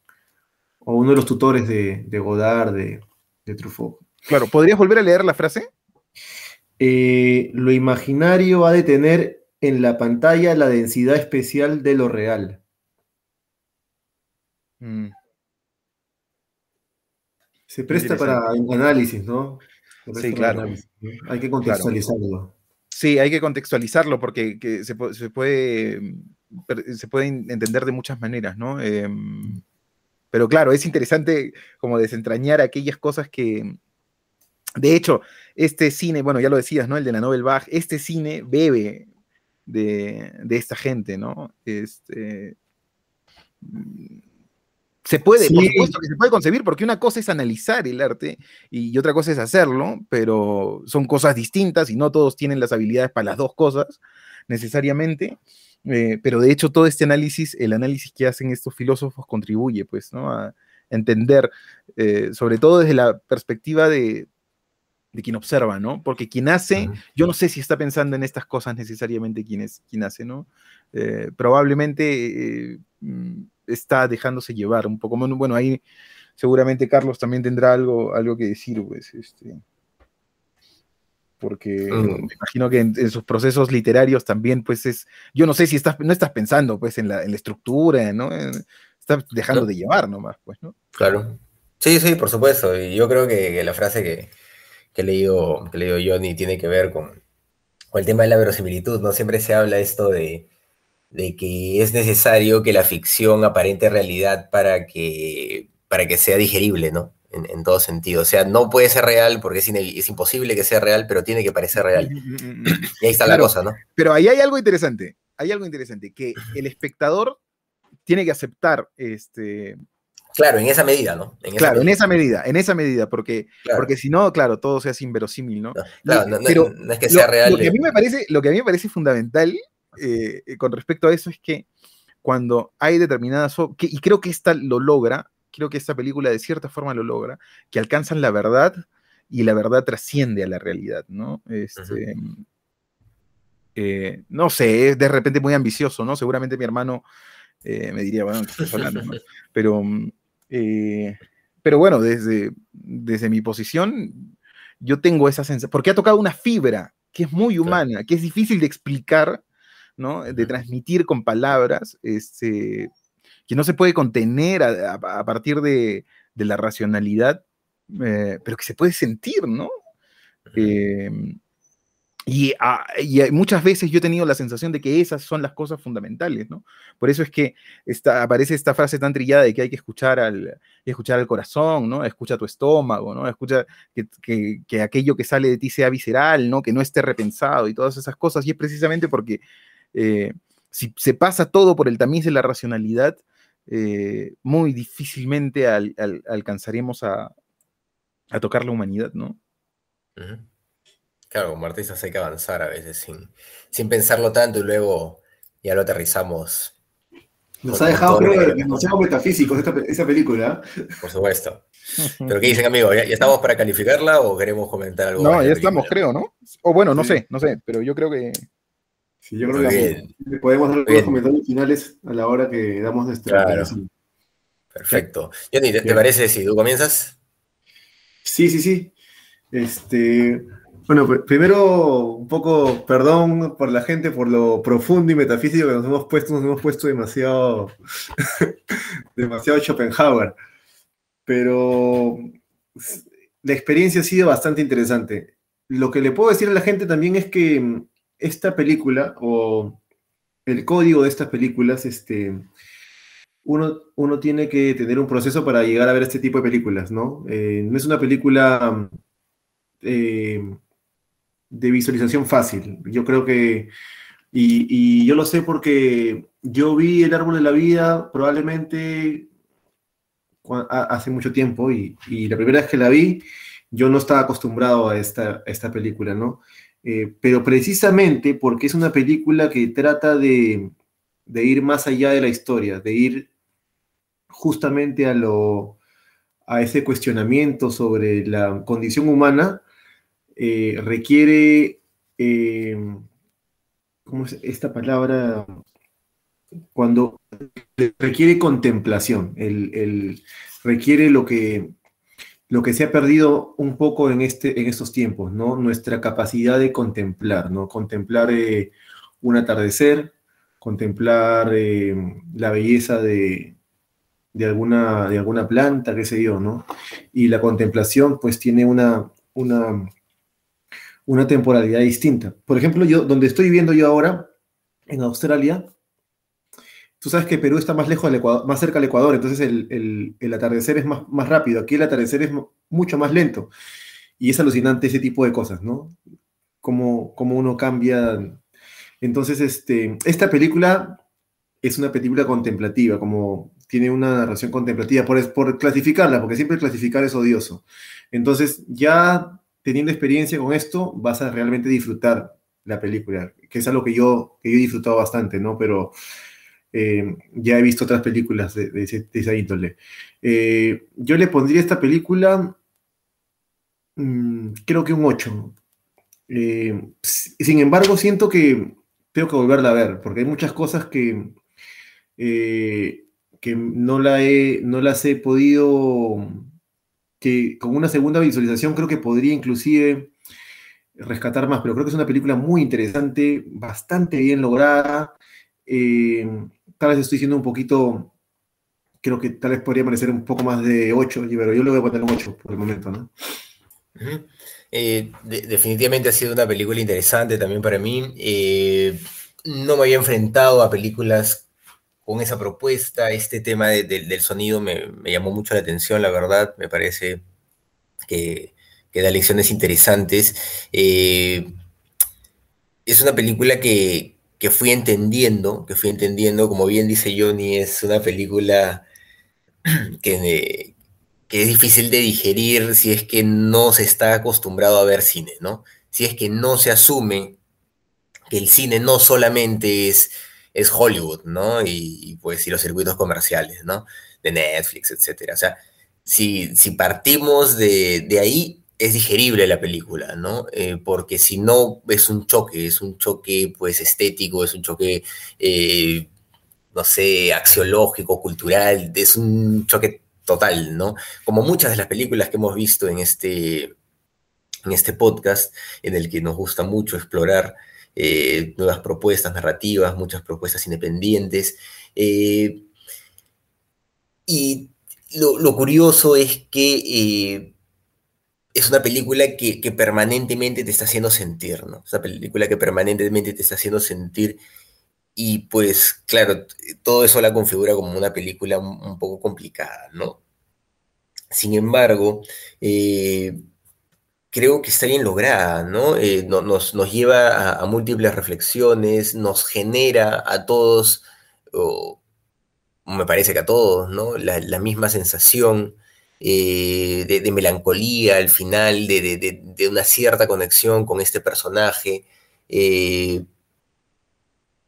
O uno de los tutores de, de Godard, de, de Truffaut. Claro, ¿podrías volver a leer la frase? Eh, lo imaginario ha de tener en la pantalla la densidad especial de lo real. Mm, Se presta para análisis, ¿no? Sí, claro. análisis, ¿no? Hay que contextualizarlo. Sí, hay que contextualizarlo porque que se, pu- se puede, se puede en- entender de muchas maneras, ¿no? Em, pero claro, es interesante como desentrañar aquellas cosas que, de hecho, este cine, bueno, ya lo decías, ¿no? El de la Nobel Bach, este cine bebe de, de esta gente, ¿no? Este, se puede, por Sí. supuesto que se puede concebir, porque una cosa es analizar el arte y otra cosa es hacerlo, pero son cosas distintas y no todos tienen las habilidades para las dos cosas necesariamente. eh, pero de hecho todo este análisis, el análisis que hacen estos filósofos contribuye pues, ¿no? A entender, eh, sobre todo desde la perspectiva de, de quien observa, ¿no? Porque quien hace, yo no sé si está pensando en estas cosas necesariamente quien, es, quien hace, ¿no? Eh, probablemente eh, mm, está dejándose llevar un poco. Bueno, ahí seguramente Carlos también tendrá algo, algo que decir, pues, este, porque mm. me imagino que en, sus procesos literarios también, pues es, yo no sé si estás, no estás pensando, pues, en la, estructura, ¿no? Estás dejando de llevar nomás, pues, ¿no? Claro. Sí, sí, por supuesto. Y yo creo que la frase que, que he leído, que leído Johnny tiene que ver con, el tema de la verosimilitud, ¿no? Siempre se habla esto de, que es necesario que la ficción aparente realidad para que, para que sea digerible, ¿no? En, todo sentido. O sea, no puede ser real porque es, es, imposible que sea real, pero tiene que parecer real. Y ahí está la cosa, ¿no? Pero ahí hay algo interesante. Hay algo interesante, que el espectador tiene que aceptar este, Claro, en esa medida, ¿no? claro, en esa medida, en esa medida, porque, porque si no, claro, todo se hace inverosímil, ¿no? No, pero no, es que sea real. Lo que, a mí me parece, lo que a mí me parece fundamental eh, con respecto a eso es que cuando hay determinadas, y creo que esta lo logra, creo que esta película de cierta forma lo logra, que alcanzan la verdad y la verdad trasciende a la realidad, ¿no? Este, eh, no sé, es de repente muy ambicioso, ¿no? Seguramente mi hermano eh, me diría, bueno, ¿qué estás hablando? Pero mm, eh, pero bueno, desde, desde mi posición, yo tengo esa sensación, porque ha tocado una fibra que es muy humana, que es difícil de explicar, ¿no? De transmitir con palabras, este, que no se puede contener a, partir de, la racionalidad, eh, pero que se puede sentir, ¿no? Ah, y, muchas veces yo he tenido la sensación de que esas son las cosas fundamentales, ¿no? Por eso es que aparece esta frase tan trillada de que hay que escuchar al, escuchar al corazón, ¿no? Escucha tu estómago, ¿no? Escucha que, aquello que sale de ti sea visceral, ¿no? Que no esté repensado y todas esas cosas. Y es precisamente porque eh, si se pasa todo por el tamiz de la racionalidad, eh, muy difícilmente alcanzaremos a, tocar la humanidad, ¿no? Claro, como artistas hay que avanzar a veces sin, sin pensarlo tanto y luego ya lo aterrizamos. Nos ha dejado, creo, demasiado metafísicos esta, esa película. Por supuesto. ¿Pero qué dicen, amigos? ¿Ya, estamos para calificarla o queremos comentar algo? No, ya estamos, creo, ¿no? O bueno, no sé, no sé, pero yo creo que... Sí, yo creo que podemos dar los comentarios finales a la hora que damos nuestra... Claro. Perfecto. Johnny, ¿te, parece si tú comienzas? Sí, sí, sí. Este... Bueno, primero un poco perdón por la gente por lo profundo y metafísico que nos hemos puesto, nos hemos puesto demasiado, demasiado Schopenhauer. Pero la experiencia ha sido bastante interesante. Lo que le puedo decir a la gente también es que esta película o el código de estas películas, este, uno, uno tiene que tener un proceso para llegar a ver este tipo de películas, ¿no? Eh, no es una película eh, de visualización fácil. Yo creo que, y, yo lo sé porque yo vi El Árbol de la Vida probablemente hace mucho tiempo y, la primera vez que la vi, yo no estaba acostumbrado a esta, esta película, ¿no? Eh, pero precisamente porque es una película que trata de, ir más allá de la historia, de ir justamente a, lo, a ese cuestionamiento sobre la condición humana, eh, requiere, eh, ¿cómo es esta palabra? Cuando requiere contemplación, el, requiere lo que, lo que se ha perdido un poco en, este, en estos tiempos. Nuestra capacidad de contemplar. Contemplar eh, un atardecer, contemplar la belleza de, alguna, de alguna planta, qué sé yo. Y la contemplación pues tiene una, una, una temporalidad distinta. Por ejemplo, yo, donde estoy viviendo yo ahora, en Australia, tú sabes que Perú está más lejos del Ecuador, más cerca del Ecuador, entonces el, atardecer es más, más, rápido. Aquí el atardecer es mucho más lento. Y es alucinante ese tipo de cosas, ¿no? Cómo, uno cambia. Entonces, este, esta película es una película contemplativa, como tiene una narración contemplativa, por, por clasificarla, porque siempre clasificar es odioso. Entonces, ya teniendo experiencia con esto, vas a realmente disfrutar la película, que es algo que yo, que yo he disfrutado bastante, ¿no? Pero eh, ya he visto otras películas de, esa índole. Eh, yo le pondría esta película Mm, creo que un 8. Eh, sin embargo, siento que tengo que volverla a ver, porque hay muchas cosas que, que no, la he, no las he podido, que con una segunda visualización creo que podría inclusive rescatar más, pero creo que es una película muy interesante, bastante bien lograda. Tal vez estoy siendo un poquito, creo que tal vez podría parecer un poco más de 8, pero yo le voy a poner un 8 por el momento, ¿no? Eh, definitivamente ha sido una película interesante también para mí. Eh, no me había enfrentado a películas con esa propuesta. Este tema del sonido me, llamó mucho la atención, la verdad. Me parece que, da lecciones interesantes. Eh, es una película que, que fui entendiendo, que fui entendiendo, como bien dice Johnny, es una película que, que es difícil de digerir si es que no se está acostumbrado a ver cine, ¿no? Si es que no se asume que el cine no solamente es, es Hollywood, ¿no? Y, pues y los circuitos comerciales, ¿no? De Netflix, etcétera. O sea, si, si partimos de, ahí, es digerible la película, ¿no? Eh, porque si no, es un choque, es un choque pues estético, es un choque, eh, no sé, axiológico, cultural, es un choque total, ¿no? Como muchas de las películas que hemos visto en este, en este podcast, en el que nos gusta mucho explorar eh, nuevas propuestas narrativas, muchas propuestas independientes. Y lo, curioso es que es una película que, permanentemente te está haciendo sentir, ¿no? Es una película que permanentemente te está haciendo sentir y pues, claro, todo eso la configura como una película un poco complicada, ¿no? Sin embargo, eh, creo que está bien lograda, ¿no? Eh, nos, lleva a, múltiples reflexiones, nos genera a todos, o me parece que a todos, ¿no? La, misma sensación eh, de, melancolía al final, de, una cierta conexión con este personaje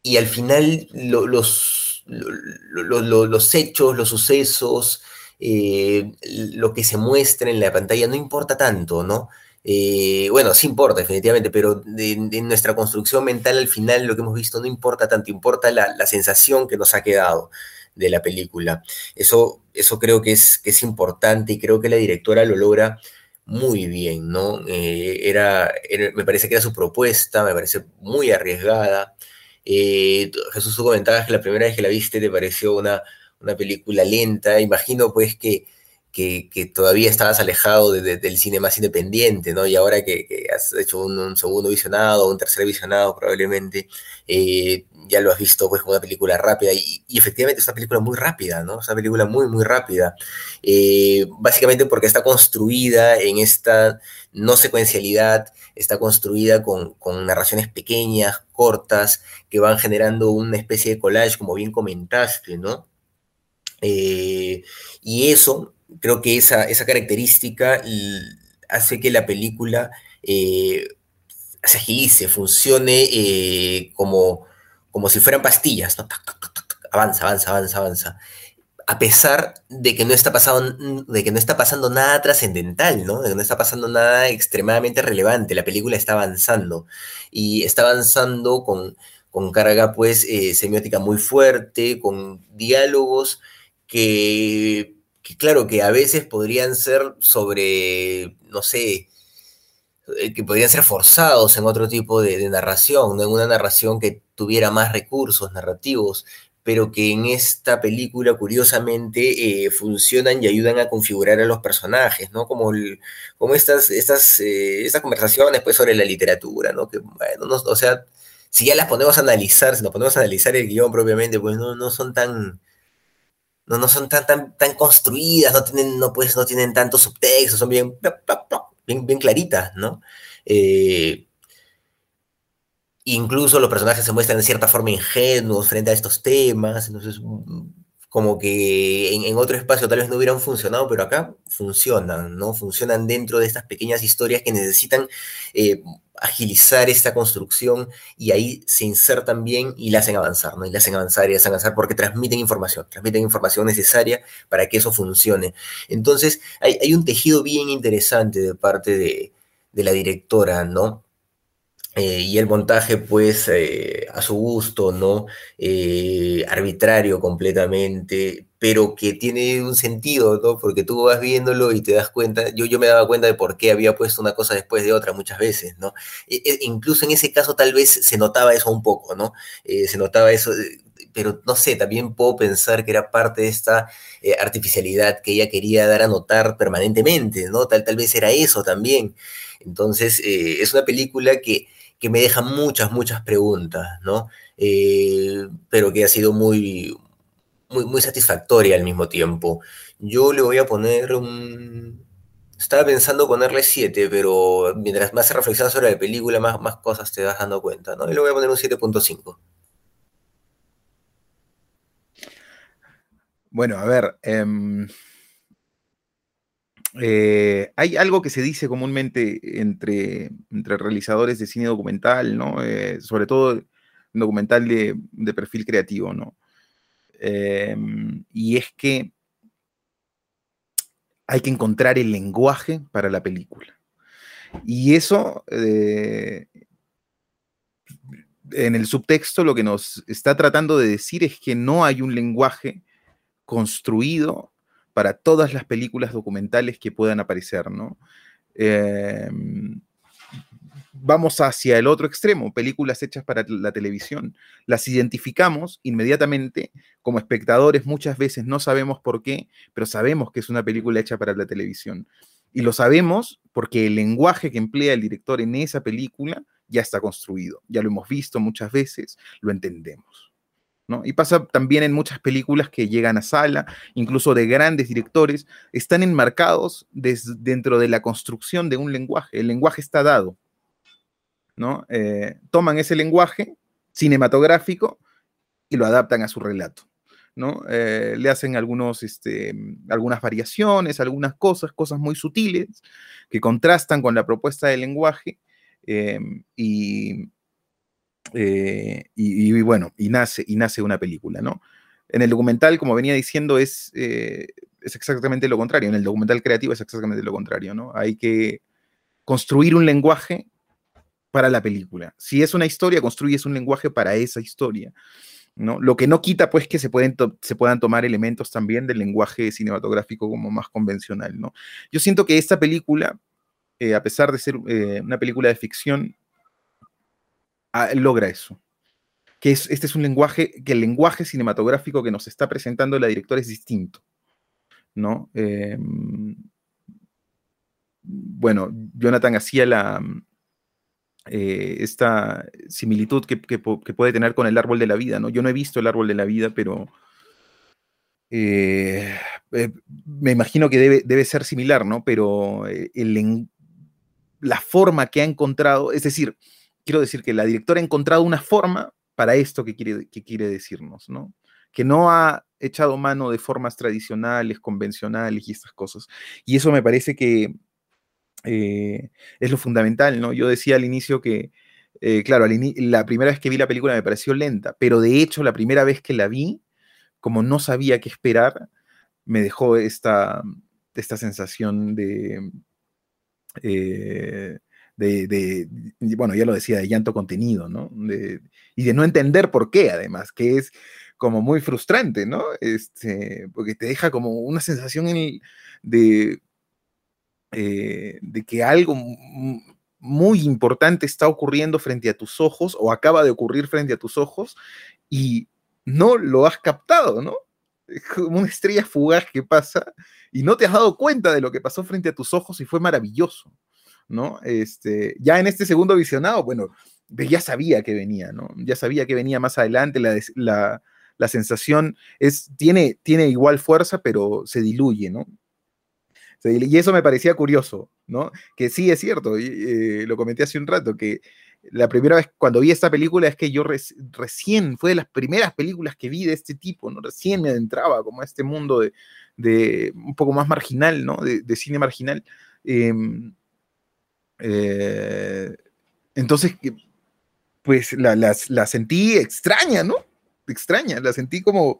y al final los, los hechos, los sucesos, eh, lo que se muestra en la pantalla no importa tanto, ¿no? Eh, bueno, sí importa definitivamente, pero en nuestra construcción mental al final lo que hemos visto no importa tanto, importa la, sensación que nos ha quedado de la película. Eso, eso creo que es, que es importante y creo que la directora lo logra muy bien, ¿no? Eh, era, me parece que era su propuesta, me parece muy arriesgada. Eh, Jesús, tú comentabas que la primera vez que la viste te pareció una, una película lenta. Imagino pues que, que, todavía estabas alejado del cine más independiente, ¿no? Y ahora que, has hecho un, segundo visionado, un tercer visionado probablemente, eh, ya lo has visto pues como una película rápida. Y, efectivamente es una película muy rápida, ¿no? Es una película muy, muy rápida. Eh, básicamente porque está construida en esta no secuencialidad, está construida con, narraciones pequeñas, cortas, que van generando una especie de collage, como bien comentaste, ¿no? Eh, y eso, creo que esa, esa característica hace que la película eh, se agilice, funcione eh, como, como si fueran pastillas. Avanza, avanza, avanza, avanza a pesar de que no está pasando, de que no está pasando nada trascendental, ¿no? De que no está pasando nada extremadamente relevante. La película está avanzando y está avanzando con, con carga, pues, eh, semiótica muy fuerte, con diálogos que, claro, que a veces podrían ser sobre, no sé, eh, que podrían ser forzados en otro tipo de, narración, ¿no? en una narración que tuviera más recursos narrativos, pero que en esta película curiosamente eh, funcionan y ayudan a configurar a los personajes, ¿no? Como, como estas, estas, eh, estas conversaciones pues, sobre la literatura, ¿no? Que, bueno, o sea, si ya las ponemos a analizar, si nos ponemos a analizar el guion propiamente, pues no, no son tan... No, no son tan, tan, tan construidas, no tienen, no, pues, no tienen tanto subtexto, son bien, bien, bien claritas, ¿no? Eh, Incluso los personajes se muestran de cierta forma ingenuos frente a estos temas. Entonces, mm, como que en, otro espacio tal vez no hubieran funcionado, pero acá funcionan, ¿no? Funcionan dentro de estas pequeñas historias que necesitan eh, agilizar esta construcción y ahí se insertan bien y la hacen avanzar, ¿no? Y la hacen avanzar y la hacen avanzar porque transmiten información, transmiten información necesaria para que eso funcione. Entonces, hay, un tejido bien interesante de parte de, de la directora, ¿no? Eh, y el montaje, pues, eh, a su gusto, ¿no? Eh, arbitrario completamente, pero que tiene un sentido, ¿no? Porque tú vas viéndolo y te das cuenta, yo, yo me daba cuenta de por qué había puesto una cosa después de otra muchas veces, ¿no? E, e, incluso en ese caso tal vez se notaba eso un poco, ¿no? se notaba eso, pero no sé, también puedo pensar que era parte de esta artificialidad que ella quería dar a notar permanentemente, ¿no? Tal, tal vez era eso también. Entonces, es una película que que me deja muchas, muchas preguntas, ¿no? Eh, pero que ha sido muy, muy, satisfactoria al mismo tiempo. Yo le voy a poner un... Estaba pensando ponerle 7, pero mientras más se reflexiona sobre la película, más, más cosas te vas dando cuenta, ¿no? Y le voy a poner un 7.5. Bueno, a ver, em, eh, hay algo que se dice comúnmente entre, entre realizadores de cine documental, ¿no? Eh, sobre todo documental de, perfil creativo, ¿no? Em, y es que hay que encontrar el lenguaje para la película. Y eso, eh, en el subtexto, lo que nos está tratando de decir es que no hay un lenguaje construido para todas las películas documentales que puedan aparecer, ¿no? Em, vamos hacia el otro extremo, películas hechas para la televisión. Las identificamos inmediatamente como espectadores, muchas veces no sabemos por qué, pero sabemos que es una película hecha para la televisión. Y lo sabemos porque el lenguaje que emplea el director en esa película ya está construido, ya lo hemos visto muchas veces, lo entendemos. Y pasa también en muchas películas que llegan a sala, incluso de grandes directores, están enmarcados dentro de la construcción de un lenguaje. El lenguaje está dado, ¿no? Eh, toman ese lenguaje cinematográfico y lo adaptan a su relato. ¿no? Eh, le hacen este, algunas variaciones, algunas cosas, cosas muy sutiles que contrastan con la propuesta del lenguaje eh, y, eh, y, bueno, y nace, y nace una película, ¿no? En el documental, como venía diciendo, es, eh, es exactamente lo contrario. En el documental creativo es exactamente lo contrario, ¿no? Hay que construir un lenguaje para la película. Si es una historia, construyes un lenguaje para esa historia. ¿no? Lo que no quita, pues, que se, pueden se puedan tomar elementos también del lenguaje cinematográfico como más convencional, ¿no? Yo siento que esta película, eh, a pesar de ser una película de ficción, logra eso. Que es, este es un lenguaje, que el lenguaje cinematográfico que nos está presentando la directora es distinto. ¿No? Em, bueno, Jonathan hacía la, eh, esta similitud que, puede tener con el árbol de la vida, ¿no? Yo no he visto el árbol de la vida, pero eh, eh, me imagino que debe, debe, ser similar, ¿no? Pero el, la forma que ha encontrado, es decir, quiero decir que la directora ha encontrado una forma para esto que quiere, que quiere decirnos, ¿no? Que no ha echado mano de formas tradicionales, convencionales y estas cosas. Y eso me parece que eh, es lo fundamental, ¿no? Yo decía al inicio que, eh, claro, la primera vez que vi la película me pareció lenta, pero de hecho la primera vez que la vi, como no sabía qué esperar, me dejó esta, esta sensación de... Eh, de, bueno, ya lo decía, de llanto contenido, ¿no? y de no entender por qué, además, que es como muy frustrante, ¿no? Este, porque te deja como una sensación de, eh, de que algo muy importante está ocurriendo frente a tus ojos o acaba de ocurrir frente a tus ojos y no lo has captado, ¿no? Es como una estrella fugaz que pasa y no te has dado cuenta de lo que pasó frente a tus ojos y fue maravilloso. ¿No? Este, ya en este segundo visionado, bueno, ya sabía que venía, ¿no? Ya sabía que venía más adelante, la, sensación es, tiene, tiene igual fuerza, pero se diluye, ¿no? Y eso me parecía curioso, ¿no? Que sí es cierto, y, eh, lo comenté hace un rato, que la primera vez cuando vi esta película es que yo recién, fue de las primeras películas que vi de este tipo, ¿no? Recién me adentraba como a este mundo de, un poco más marginal, ¿no? De, cine marginal. Em, eh, entonces, pues la, sentí extraña, ¿no? Extraña, la sentí como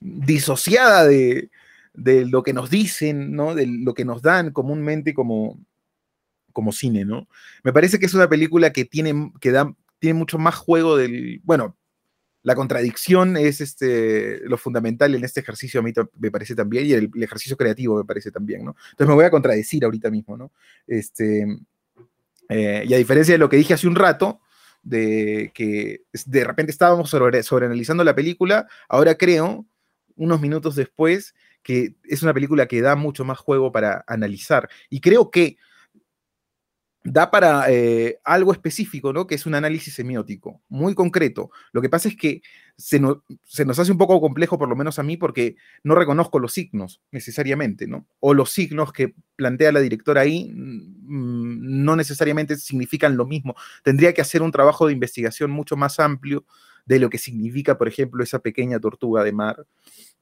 disociada de, lo que nos dicen, ¿no? De lo que nos dan comúnmente como, como cine, ¿no? Me parece que es una película que tiene, que da, tiene mucho más juego del, bueno, la contradicción es este, lo fundamental en este ejercicio, a mí me parece también, y el, ejercicio creativo me parece también, ¿no? Entonces me voy a contradecir ahorita mismo, ¿no? Este, eh, y a diferencia de lo que dije hace un rato, de que de repente estábamos sobre, sobre analizando la película, ahora creo, unos minutos después, que es una película que da mucho más juego para analizar. Y creo que da para eh, algo específico, ¿no? Que es un análisis semiótico, muy concreto. Lo que pasa es que se, nos hace un poco complejo, por lo menos a mí, porque no reconozco los signos necesariamente, ¿no? O los signos que plantea la directora ahí no necesariamente significan lo mismo. Tendría que hacer un trabajo de investigación mucho más amplio de lo que significa, por ejemplo, esa pequeña tortuga de mar,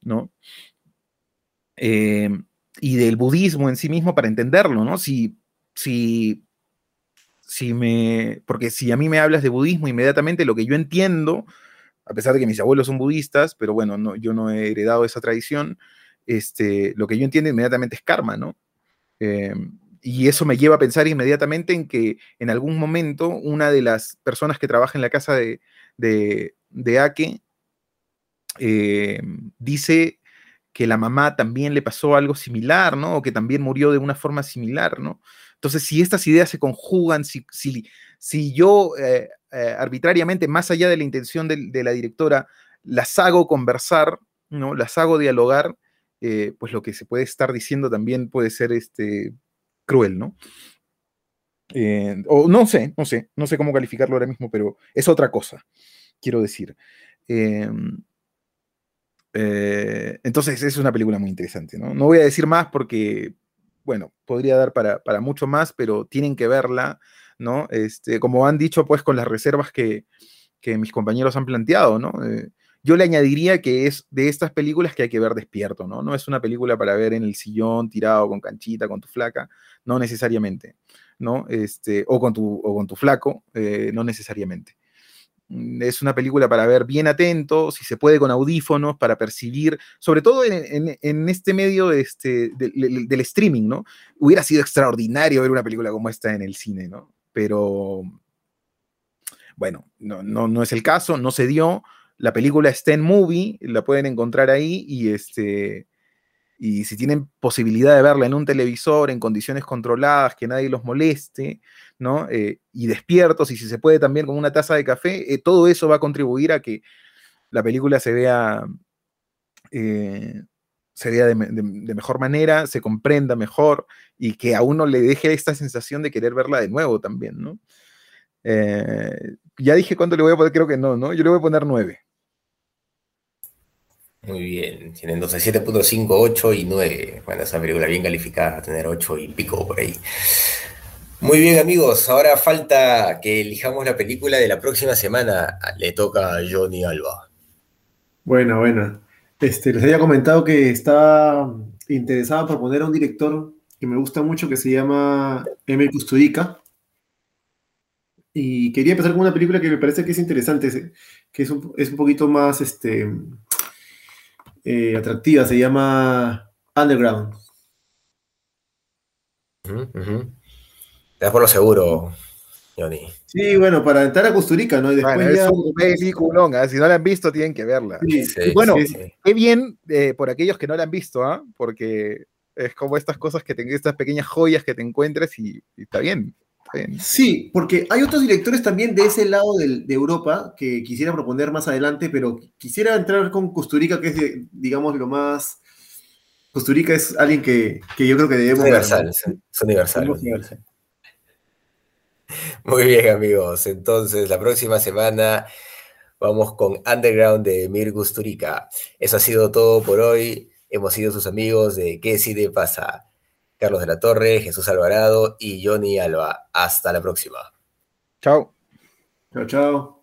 ¿no? Eh, y del budismo en sí mismo para entenderlo, ¿no? Si, si si me, porque si a mí me hablas de budismo, inmediatamente lo que yo entiendo, a pesar de que mis abuelos son budistas, pero bueno, no, yo no he heredado esa tradición, este, lo que yo entiendo inmediatamente es karma, ¿no? Em, y eso me lleva a pensar inmediatamente en que en algún momento una de las personas que trabaja en la casa de, de, Ake em, dice que la mamá también le pasó algo similar, ¿no? O que también murió de una forma similar, ¿no? Entonces, si estas ideas se conjugan, si, si, yo eh, eh, arbitrariamente, más allá de la intención de, la directora, las hago conversar, ¿no? las hago dialogar, eh, pues lo que se puede estar diciendo también puede ser este, cruel, ¿no? o no sé, no sé, no sé cómo calificarlo ahora mismo, pero es otra cosa, quiero decir. Em, entonces, es una película muy interesante, ¿no? No voy a decir más porque bueno, podría dar para, mucho más, pero tienen que verla, ¿no? Este, como han dicho, pues con las reservas que, mis compañeros han planteado, ¿no? Eh, yo le añadiría que es de estas películas que hay que ver despierto, ¿no? No es una película para ver en el sillón, tirado con canchita, con tu flaca, no necesariamente, ¿no? Este, o, con tu, o con tu flaco, eh, no necesariamente. Mm, es una película para ver bien atento, si se puede con audífonos, para percibir, sobre todo en, este medio este, del, streaming, ¿no? Hubiera sido extraordinario ver una película como esta en el cine, ¿no? Pero, bueno, no, no, no es el caso, no se dio. La película está en Movie, la pueden encontrar ahí y este y si tienen posibilidad de verla en un televisor en condiciones controladas, que nadie los moleste, ¿no? Eh, y despiertos, y si se puede también con una taza de café, eh, todo eso va a contribuir a que la película se vea, eh, se vea de, mejor manera, se comprenda mejor y que a uno le deje esta sensación de querer verla de nuevo también, ¿no? ya dije cuánto le voy a poner, creo que no, ¿no? Yo le voy a poner nueve. Muy bien, tienen entonces 7.5, 8 y 9. Bueno, esa película bien calificada, tener 8 y pico por ahí. Muy bien, amigos, ahora falta que elijamos la película de la próxima semana. Le toca a Johnny Alba. Bueno, bueno. Este, les había comentado que estaba interesado por poner a un director que me gusta mucho que se llama Emil Kusturica. Y quería empezar con una película que me parece que es interesante, que es un, es un poquito más este, eh, atractiva, se llama Underground. Te das por lo seguro, Johnny. Sí, bueno, para entrar a Costurica, ¿no? Y después bueno, ya... es un ¿eh? si no la han visto, tienen que verla. bueno, qué bien eh, por aquellos que no la han visto, ¿ah? Porque es como estas cosas que estas pequeñas joyas que te encuentres y está bien. Sí, porque hay otros directores también de ese lado de, Europa que quisiera proponer más adelante, pero quisiera entrar con Costurica, que es, digamos, lo más... Costurica es alguien que, yo creo que debemos... Universal, es universal. Muy bien, amigos. Entonces, la próxima semana vamos con Underground de Mir Costurica. Eso ha sido todo por hoy. Hemos sido sus amigos de ¿Qué si de pasa? Carlos de la Torre, Jesús Alvarado y Johnny Alba. Hasta la próxima. Chao. Chao, chao.